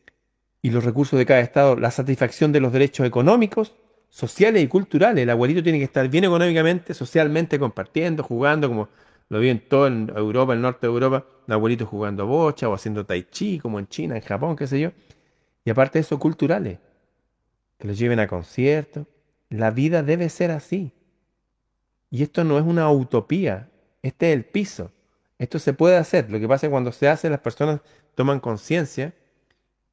y los recursos de cada Estado, la satisfacción de los derechos económicos, sociales y culturales. El abuelito tiene que estar bien económicamente, socialmente, compartiendo, jugando, como lo vi en toda Europa, el norte de Europa, el abuelito jugando bocha o haciendo tai chi, como en China, en Japón, qué sé yo. Y aparte de eso, culturales, que los lleven a conciertos. La vida debe ser así. Y esto no es una utopía, este es el piso. Esto se puede hacer. Lo que pasa es que cuando se hace, las personas toman conciencia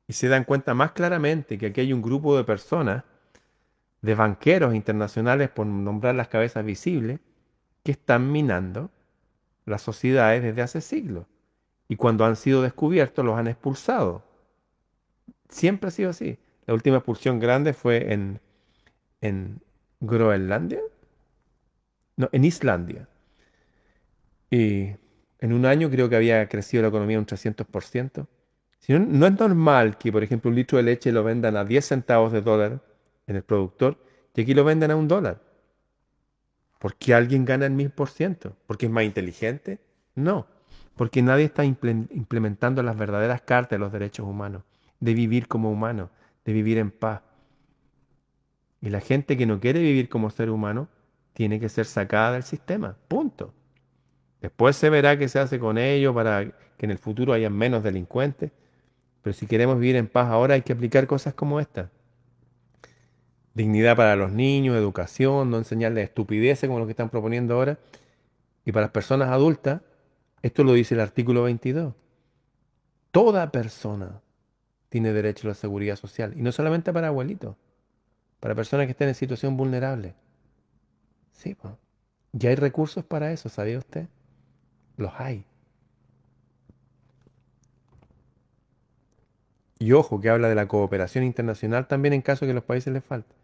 y se dan cuenta más claramente que aquí hay un grupo de personas de banqueros internacionales, por nombrar las cabezas visibles, que están minando las sociedades desde hace siglos. Y cuando han sido descubiertos, los han expulsado. Siempre ha sido así. La última expulsión grande fue en, en Groenlandia. No, en Islandia. Y en un año creo que había crecido la economía un 300%. Si no, no es normal que, por ejemplo, un litro de leche lo vendan a 10 centavos de dólar en el productor y aquí lo venden a un dólar. ¿Por qué alguien gana el mil por ciento? ¿Porque es más inteligente? No, porque nadie está implementando las verdaderas cartas de los derechos humanos, de vivir como humano, de vivir en paz. Y la gente que no quiere vivir como ser humano tiene que ser sacada del sistema, punto. Después se verá qué se hace con ellos para que en el futuro haya menos delincuentes. Pero si queremos vivir en paz ahora hay que aplicar cosas como esta dignidad para los niños, educación, no enseñarles estupideces como lo que están proponiendo ahora. Y para las personas adultas, esto lo dice el artículo 22. Toda persona tiene derecho a la seguridad social. Y no solamente para abuelitos, para personas que estén en situación vulnerable. Sí, pues. Ya hay recursos para eso, ¿sabía usted? Los hay. Y ojo, que habla de la cooperación internacional también en caso de que los países les falte.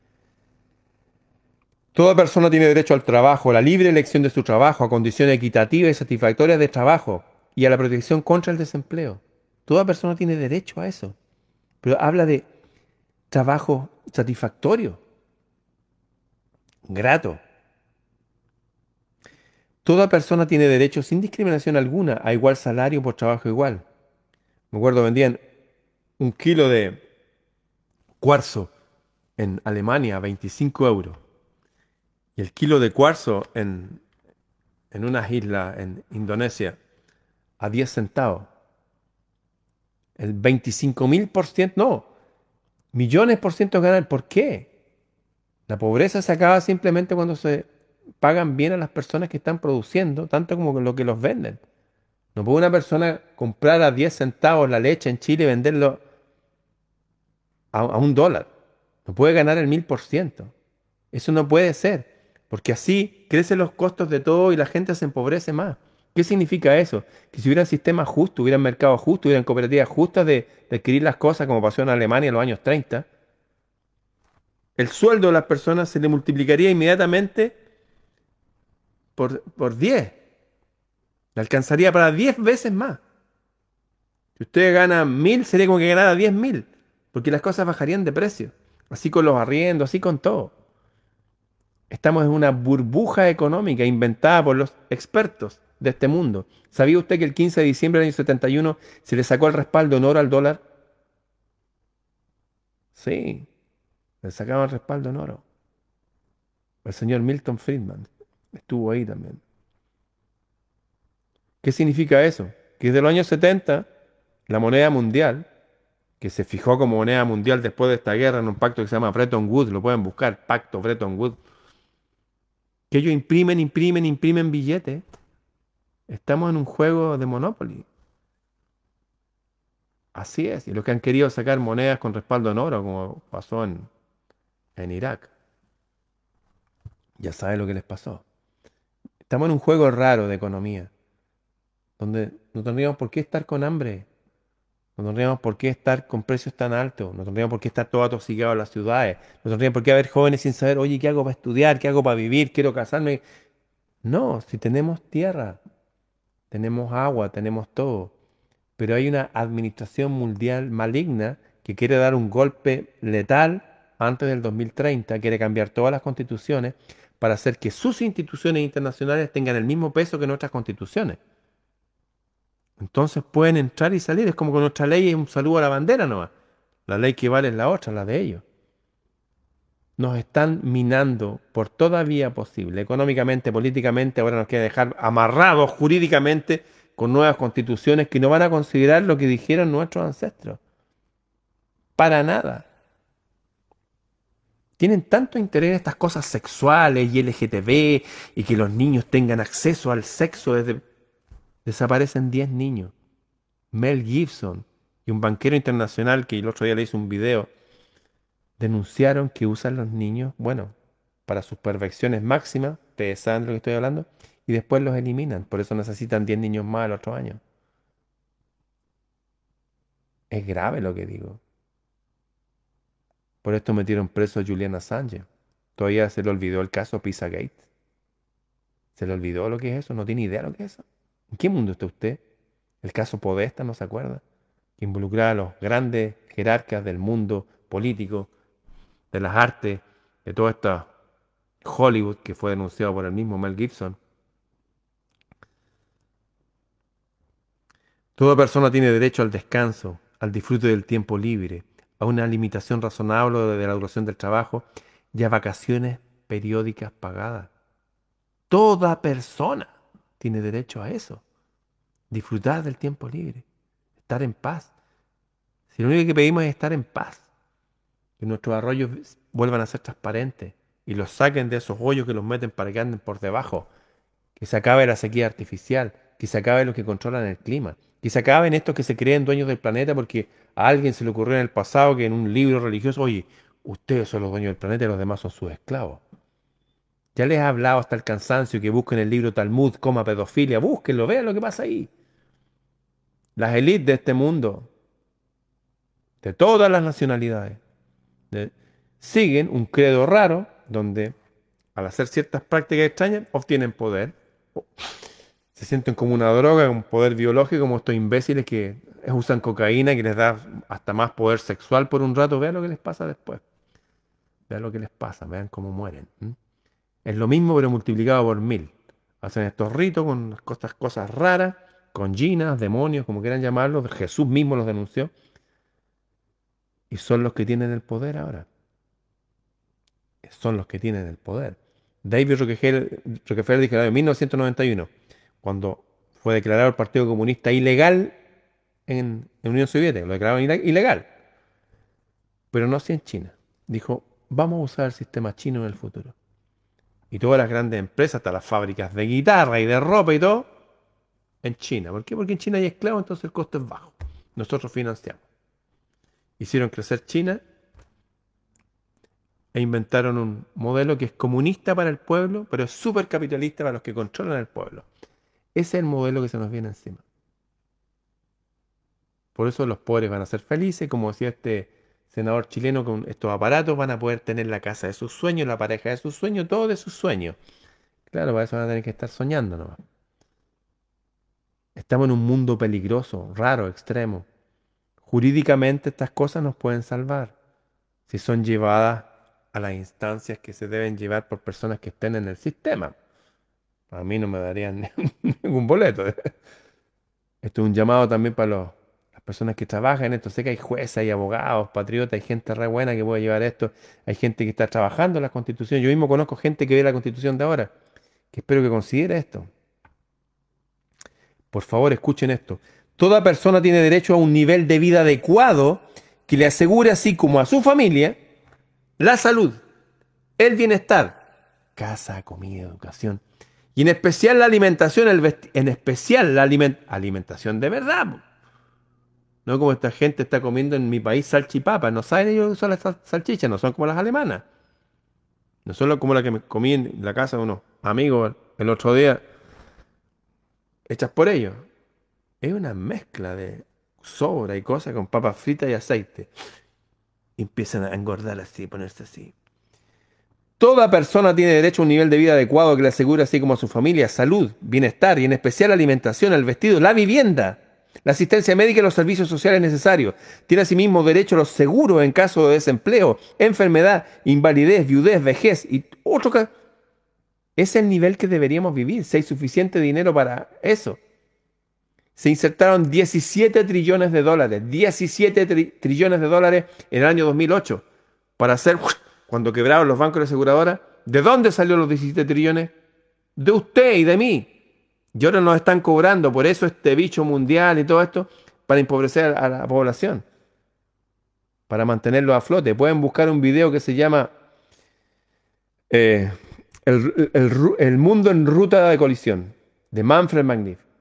Toda persona tiene derecho al trabajo, a la libre elección de su trabajo, a condiciones equitativas y satisfactorias de trabajo y a la protección contra el desempleo. Toda persona tiene derecho a eso. Pero habla de trabajo satisfactorio, grato. Toda persona tiene derecho sin discriminación alguna a igual salario por trabajo igual. Me acuerdo, vendían un kilo de cuarzo en Alemania a 25 euros. Y el kilo de cuarzo en, en unas islas en Indonesia a 10 centavos. El 25 mil por ciento, no, millones por ciento ganan. ¿Por qué? La pobreza se acaba simplemente cuando se pagan bien a las personas que están produciendo, tanto como lo que los venden. No puede una persona comprar a 10 centavos la leche en Chile y venderlo a, a un dólar. No puede ganar el mil por ciento. Eso no puede ser. Porque así crecen los costos de todo y la gente se empobrece más. ¿Qué significa eso? Que si hubiera sistema justo, hubiera mercado justo, hubieran cooperativas justas de, adquirir las cosas como pasó en Alemania en los años 30, el sueldo de las personas se le multiplicaría inmediatamente por, por 10. Le alcanzaría para 10 veces más. Si usted gana mil, sería como que ganara 10 mil, porque las cosas bajarían de precio. Así con los arriendos, así con todo. Estamos en una burbuja económica inventada por los expertos de este mundo. ¿Sabía usted que el 15 de diciembre del año 71 se le sacó el respaldo en oro al dólar? Sí, le sacaban el respaldo en oro. El señor Milton Friedman estuvo ahí también. ¿Qué significa eso? Que desde los años 70 la moneda mundial, que se fijó como moneda mundial después de esta guerra en un pacto que se llama Bretton Woods, lo pueden buscar, pacto Bretton Woods, que ellos imprimen, imprimen, imprimen billetes. Estamos en un juego de Monopoly. Así es. Y los que han querido sacar monedas con respaldo en oro, como pasó en, en Irak, ya saben lo que les pasó. Estamos en un juego raro de economía, donde no tendríamos por qué estar con hambre, no tendríamos por qué estar con precios tan altos, no tendríamos por qué estar todo atosigado en las ciudades, no tendríamos por qué haber jóvenes sin saber, oye, ¿qué hago para estudiar? ¿Qué hago para vivir? ¿Quiero casarme? No, si tenemos tierra, tenemos agua, tenemos todo, pero hay una administración mundial maligna que quiere dar un golpe letal antes del 2030, quiere cambiar todas las constituciones para hacer que sus instituciones internacionales tengan el mismo peso que nuestras constituciones. Entonces pueden entrar y salir. Es como que nuestra ley es un saludo a la bandera nomás. La ley que vale es la otra, la de ellos. Nos están minando por toda vía posible, económicamente, políticamente. Ahora nos quieren dejar amarrados jurídicamente con nuevas constituciones que no van a considerar lo que dijeron nuestros ancestros. Para nada. Tienen tanto interés estas cosas sexuales y LGTB y que los niños tengan acceso al sexo desde desaparecen 10 niños. Mel Gibson y un banquero internacional que el otro día le hizo un video, denunciaron que usan los niños, bueno, para sus perfecciones máximas, ustedes saben de lo que estoy hablando, y después los eliminan. Por eso necesitan 10 niños más el otro año. Es grave lo que digo. Por esto metieron preso a Julian Assange. Todavía se le olvidó el caso Pizzagate. Se le olvidó lo que es eso, no tiene idea lo que es eso. ¿En qué mundo está usted? El caso Podesta, ¿no se acuerda? Que involucraba a los grandes jerarcas del mundo político, de las artes, de toda esta Hollywood que fue denunciado por el mismo Mel Gibson. Toda persona tiene derecho al descanso, al disfrute del tiempo libre, a una limitación razonable de la duración del trabajo y a vacaciones periódicas pagadas. Toda persona tiene derecho a eso. Disfrutar del tiempo libre, estar en paz. Si lo único que pedimos es estar en paz, que nuestros arroyos vuelvan a ser transparentes y los saquen de esos hoyos que los meten para que anden por debajo, que se acabe la sequía artificial, que se acabe los que controlan el clima, que se acaben estos que se creen dueños del planeta porque a alguien se le ocurrió en el pasado que en un libro religioso, oye, Ustedes son los dueños del planeta y los demás son sus esclavos. Ya les he hablado hasta el cansancio que busquen el libro Talmud, coma pedofilia, búsquenlo, vean lo que pasa ahí. Las élites de este mundo, de todas las nacionalidades, siguen un credo raro donde al hacer ciertas prácticas extrañas obtienen poder. Se sienten como una droga, un poder biológico, como estos imbéciles que usan cocaína que les da hasta más poder sexual por un rato. Vean lo que les pasa después. Vean lo que les pasa, vean cómo mueren. Es lo mismo pero multiplicado por mil. Hacen estos ritos con cosas, cosas raras, con ginas, demonios, como quieran llamarlos. Jesús mismo los denunció. Y son los que tienen el poder ahora. Son los que tienen el poder. David Rockefeller, dijo en 1991, cuando fue declarado el Partido Comunista ilegal en, Unión Soviética, lo declararon ilegal. Pero no así en China. Dijo, vamos a usar el sistema chino en el futuro. Y todas las grandes empresas, hasta las fábricas de guitarra y de ropa y todo, en China. ¿Por qué? Porque en China hay esclavos, entonces el costo es bajo. Nosotros financiamos. Hicieron crecer China e inventaron un modelo que es comunista para el pueblo, pero es súper capitalista para los que controlan el pueblo. Ese es el modelo que se nos viene encima. Por eso los pobres van a ser felices, como decía este senador chileno, con estos aparatos van a poder tener la casa de sus sueños, la pareja de sus sueños, todo de sus sueños. Claro, para eso van a tener que estar soñando nomás. Estamos en un mundo peligroso, raro, extremo. Jurídicamente estas cosas nos pueden salvar si son llevadas a las instancias que se deben llevar por personas que estén en el sistema. A mí no me darían ningún boleto. Esto es un llamado también para los personas que trabajan en esto. Sé que hay jueces, hay abogados, patriotas, hay gente re buena que puede llevar esto. Hay gente que está trabajando en la constitución. Yo mismo conozco gente que ve la constitución de ahora, que espero que considere esto. Por favor, escuchen esto. Toda persona tiene derecho a un nivel de vida adecuado que le asegure así como a su familia la salud, el bienestar, casa, comida, educación y en especial la alimentación, en especial la alimentación de verdad. No como esta gente está comiendo en mi país salchipapa. No saben ellos son las salchichas, no son como las alemanas. No son como las que me comí en la casa de unos amigos el otro día, hechas por ellos. Es una mezcla de sobra y cosas con papas fritas y aceite. empiezan a engordar así, ponerse así. Toda persona tiene derecho a un nivel de vida adecuado que le asegure así como a su familia salud, bienestar y en especial alimentación, el vestido, la vivienda la asistencia médica y los servicios sociales necesarios. Tiene asimismo derecho a los seguros en caso de desempleo, enfermedad, invalidez, viudez, vejez y otro. Es el nivel que deberíamos vivir, si hay suficiente dinero para eso. Se insertaron 17 trillones de dólares, 17 trillones de dólares en el año 2008 para hacer, cuando quebraron los bancos de aseguradoras, ¿de dónde salió los 17 trillones? De usted y de mí. Y ahora nos están cobrando por eso este bicho mundial y todo esto para empobrecer a la población, para mantenerlo a flote. Pueden buscar un video que se llama eh, el, mundo en ruta de colisión, de Manfred Magnif.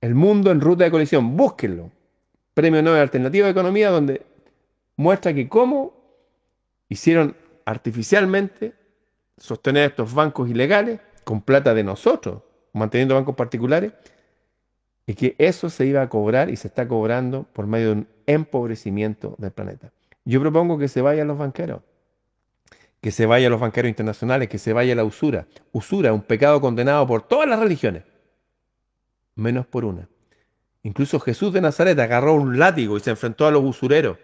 El mundo en ruta de colisión, búsquenlo. Premio Nobel Alternativa de Economía, donde muestra que cómo hicieron artificialmente sostener estos bancos ilegales con plata de nosotros, manteniendo bancos particulares, y que eso se iba a cobrar y se está cobrando por medio de un empobrecimiento del planeta. Yo propongo que se vayan los banqueros, que se vayan los banqueros internacionales, que se vaya la usura. Usura, un pecado condenado por todas las religiones, menos por una. Incluso Jesús de Nazaret agarró un látigo y se enfrentó a los usureros,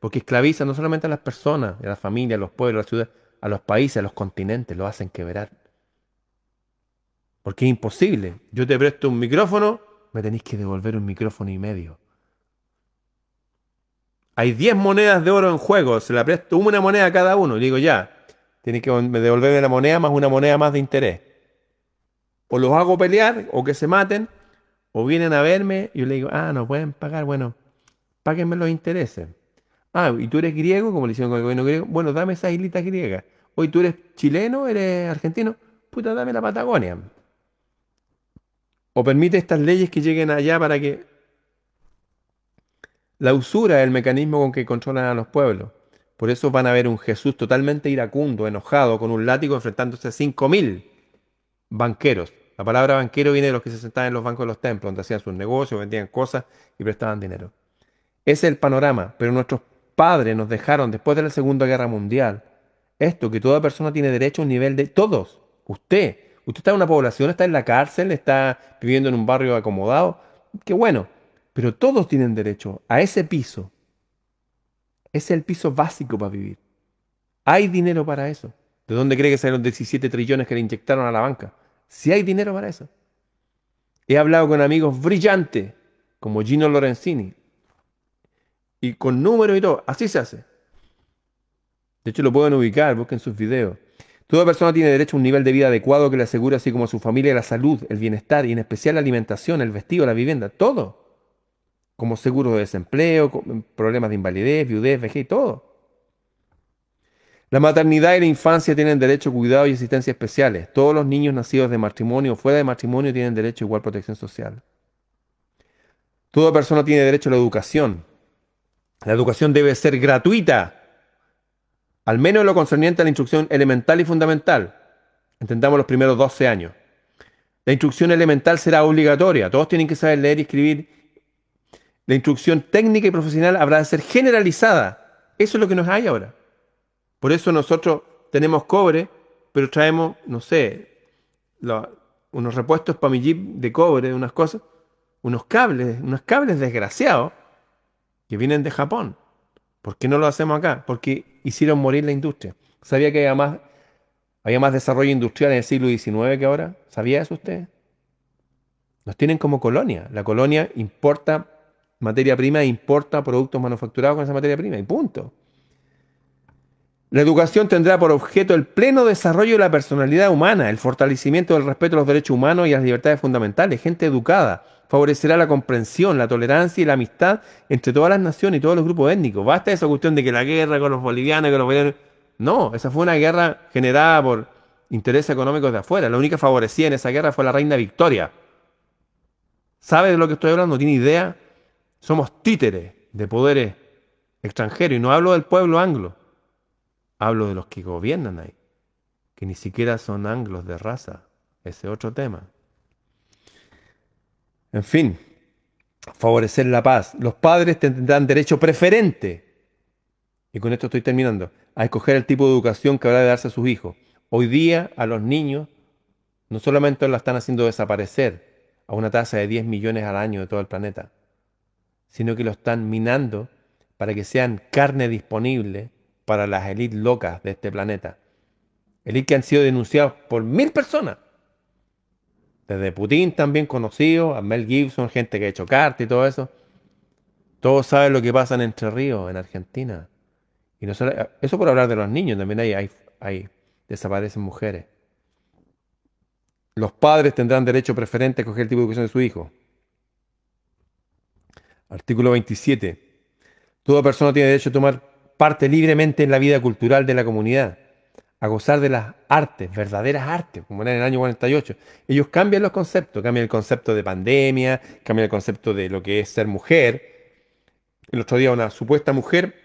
porque esclavizan no solamente a las personas, a las familias, a los pueblos, a las ciudades, a los países, a los continentes, lo hacen quebrar. Porque es imposible. Yo te presto un micrófono, me tenéis que devolver un micrófono y medio. Hay 10 monedas de oro en juego, se la presto una moneda a cada uno. Y digo, ya, tienes que devolverme la moneda más una moneda más de interés. O los hago pelear, o que se maten, o vienen a verme, y yo le digo, ah, no pueden pagar, bueno, páguenme los intereses. Ah, y tú eres griego, como le hicieron con el gobierno griego, bueno, dame esa islita griega. Hoy tú eres chileno, eres argentino, puta, dame la Patagonia o permite estas leyes que lleguen allá para que la usura es el mecanismo con que controlan a los pueblos. Por eso van a ver un Jesús totalmente iracundo, enojado, con un látigo enfrentándose a 5.000 banqueros. La palabra banquero viene de los que se sentaban en los bancos de los templos, donde hacían sus negocios, vendían cosas y prestaban dinero. Ese es el panorama, pero nuestros padres nos dejaron después de la Segunda Guerra Mundial esto, que toda persona tiene derecho a un nivel de todos. Usted, usted está en una población, está en la cárcel, está viviendo en un barrio acomodado, qué bueno, pero todos tienen derecho a ese piso. Ese es el piso básico para vivir. Hay dinero para eso. ¿De dónde cree que salen los 17 trillones que le inyectaron a la banca? Si hay dinero para eso. He hablado con amigos brillantes, como Gino Lorenzini, y con números y todo. Así se hace. De hecho, lo pueden ubicar, busquen sus videos. Toda persona tiene derecho a un nivel de vida adecuado que le asegure, así como a su familia, la salud, el bienestar y en especial la alimentación, el vestido, la vivienda, todo. Como seguro de desempleo, problemas de invalidez, viudez, vejez, todo. La maternidad y la infancia tienen derecho a cuidado y asistencia especiales. Todos los niños nacidos de matrimonio o fuera de matrimonio tienen derecho a igual protección social. Toda persona tiene derecho a la educación. La educación debe ser gratuita al menos en lo concerniente a la instrucción elemental y fundamental. Entendamos los primeros 12 años. La instrucción elemental será obligatoria, todos tienen que saber leer y escribir. La instrucción técnica y profesional habrá de ser generalizada. Eso es lo que nos hay ahora. Por eso nosotros tenemos cobre, pero traemos, no sé, unos repuestos para mi jeep de cobre, unas cosas, unos cables, unos cables desgraciados que vienen de Japón. ¿Por qué no lo hacemos acá? Porque hicieron morir la industria. ¿Sabía que había más, había más desarrollo industrial en el siglo XIX que ahora? ¿Sabía eso usted? Nos tienen como colonia. La colonia importa materia prima e importa productos manufacturados con esa materia prima. Y punto. La educación tendrá por objeto el pleno desarrollo de la personalidad humana, el fortalecimiento del respeto a los derechos humanos y las libertades fundamentales. Gente educada favorecerá la comprensión, la tolerancia y la amistad entre todas las naciones y todos los grupos étnicos. Basta esa cuestión de que la guerra con los bolivianos, con los bolivianos. No, esa fue una guerra generada por intereses económicos de afuera. La única favorecida en esa guerra fue la reina Victoria. ¿Sabe de lo que estoy hablando? ¿Tiene idea? Somos títeres de poderes extranjeros y no hablo del pueblo anglo. Hablo de los que gobiernan ahí, que ni siquiera son anglos de raza. Ese otro tema. En fin, favorecer la paz. Los padres tendrán derecho preferente, y con esto estoy terminando, a escoger el tipo de educación que habrá de darse a sus hijos. Hoy día a los niños no solamente la están haciendo desaparecer a una tasa de 10 millones al año de todo el planeta, sino que lo están minando para que sean carne disponible para las élites locas de este planeta. Élites que han sido denunciados por mil personas. Desde Putin también conocido, a Mel Gibson, gente que ha hecho cartas y todo eso. Todos saben lo que pasa en Entre Ríos, en Argentina. Y no solo, eso por hablar de los niños, también hay, hay, hay desaparecen mujeres. Los padres tendrán derecho preferente a escoger el tipo de educación de su hijo. Artículo 27. Toda persona tiene derecho a tomar parte libremente en la vida cultural de la comunidad, a gozar de las artes, verdaderas artes, como era en el año 48. Ellos cambian los conceptos, cambian el concepto de pandemia, cambian el concepto de lo que es ser mujer. El otro día una supuesta mujer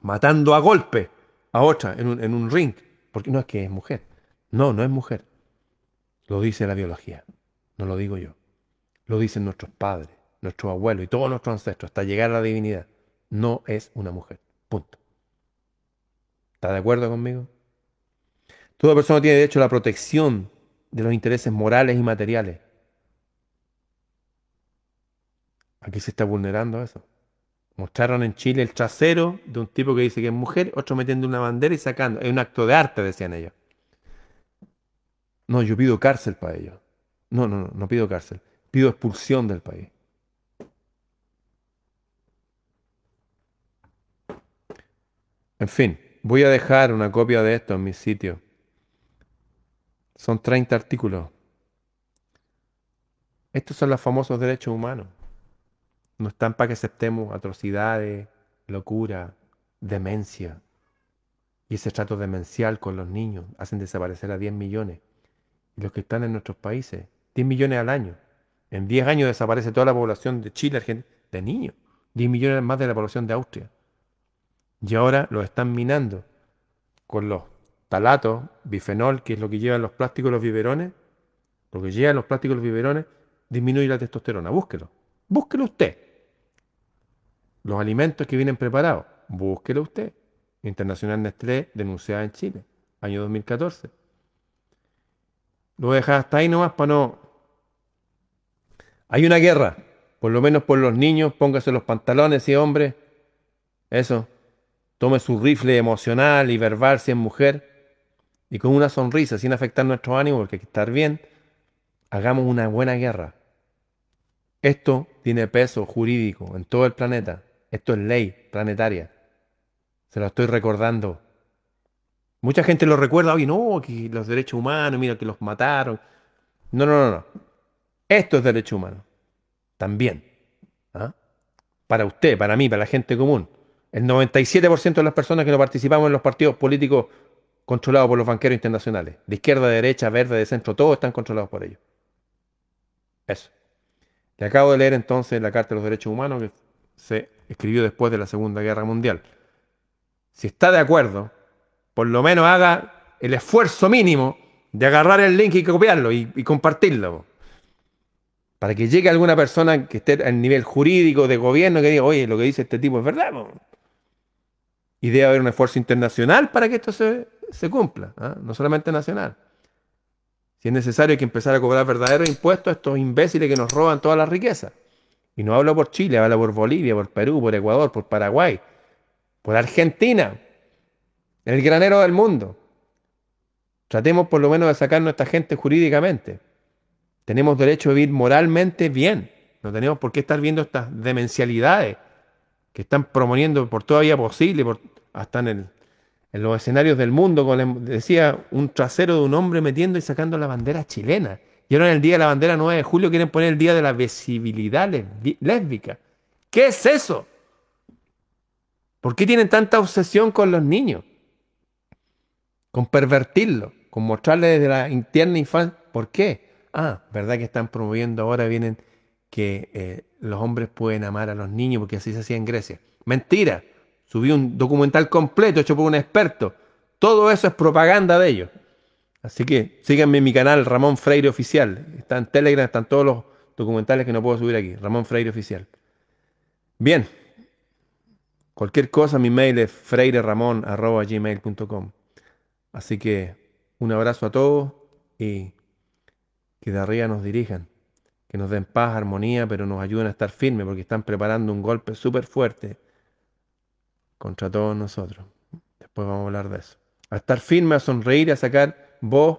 matando a golpe a otra en un, ring, porque no es que es mujer, no, no es mujer. Lo dice la biología, no lo digo yo. Lo dicen nuestros padres, nuestros abuelos y todos nuestros ancestros, hasta llegar a la divinidad. No es una mujer. Punto. ¿Está de acuerdo conmigo? Toda persona tiene derecho a la protección de los intereses morales y materiales. Aquí se está vulnerando eso. Mostraron en Chile el trasero de un tipo que dice que es mujer, otro metiendo una bandera y sacando. Es un acto de arte, decían ellos. No, yo pido cárcel para ellos. No, no, no, no pido cárcel. Pido expulsión del país. En fin, voy a dejar una copia de esto en mi sitio. Son 30 artículos. Estos son los famosos derechos humanos. No están para que aceptemos atrocidades, locura, demencia. Y ese trato demencial con los niños hacen desaparecer a 10 millones. Los que están en nuestros países, 10 millones al año. En 10 años desaparece toda la población de Chile, Argentina, de niños. 10 millones más de la población de Austria. Y ahora lo están minando con los talatos, bifenol, que es lo que llevan los plásticos los biberones. Lo que llevan los plásticos los biberones disminuye la testosterona. Búsquelo. Búsquelo usted. Los alimentos que vienen preparados. Búsquelo usted. Internacional Nestlé denunciada en Chile, año 2014. Lo voy a dejar hasta ahí nomás para no. Hay una guerra, por lo menos por los niños, póngase los pantalones, y hombre. Eso. Tome su rifle emocional y verbal si es mujer. Y con una sonrisa, sin afectar nuestro ánimo, porque hay que estar bien, hagamos una buena guerra. Esto tiene peso jurídico en todo el planeta. Esto es ley planetaria. Se lo estoy recordando. Mucha gente lo recuerda hoy, no, que los derechos humanos, mira que los mataron. No, no, no, no. Esto es derecho humano. También. ¿ah? Para usted, para mí, para la gente común. El 97% de las personas que no participamos en los partidos políticos controlados por los banqueros internacionales, de izquierda, de derecha, verde, de centro, todos están controlados por ellos. Eso. Le acabo de leer entonces la Carta de los Derechos Humanos que se escribió después de la Segunda Guerra Mundial. Si está de acuerdo, por lo menos haga el esfuerzo mínimo de agarrar el link y copiarlo y, compartirlo. Para que llegue alguna persona que esté al nivel jurídico de gobierno que diga, oye, lo que dice este tipo es verdad. Y debe haber un esfuerzo internacional para que esto se, cumpla, ¿ah? no solamente nacional. Si es necesario que empezar a cobrar verdaderos impuestos a estos imbéciles que nos roban toda la riqueza. Y no hablo por Chile, hablo por Bolivia, por Perú, por Ecuador, por Paraguay, por Argentina, el granero del mundo. Tratemos por lo menos de sacar a nuestra gente jurídicamente. Tenemos derecho a vivir moralmente bien. No tenemos por qué estar viendo estas demencialidades que están promoviendo por toda vía posible, hasta en, los escenarios del mundo, con, decía, un trasero de un hombre metiendo y sacando la bandera chilena. Y ahora en el día de la bandera 9 de julio quieren poner el día de la visibilidad lésbica. ¿Qué es eso? ¿Por qué tienen tanta obsesión con los niños? Con pervertirlos, con mostrarles desde la tierna infancia. ¿Por qué? Ah, ¿verdad que están promoviendo ahora vienen que eh, los hombres pueden amar a los niños porque así se hacía en Grecia? Mentira. Subí un documental completo hecho por un experto. Todo eso es propaganda de ellos. Así que síganme en mi canal Ramón Freire Oficial. Está en Telegram, están todos los documentales que no puedo subir aquí. Ramón Freire Oficial. Bien, Cualquier cosa, mi mail es freireramon.gmail.com. Así que un abrazo a todos y que de arriba nos dirijan, que nos den paz, armonía, pero nos ayuden a estar firmes porque están preparando un golpe súper fuerte contra todos nosotros. Después vamos a hablar de eso. A estar firme, a sonreír, a sacar voz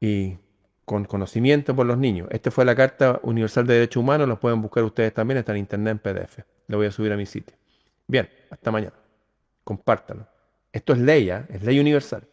y con conocimiento por los niños. Esta fue la Carta Universal de Derechos Humanos, lo pueden buscar ustedes también, está en internet en PDF. Lo voy a subir a mi sitio. Bien, hasta mañana. Compártalo. Esto es ley, ¿eh? es ley universal.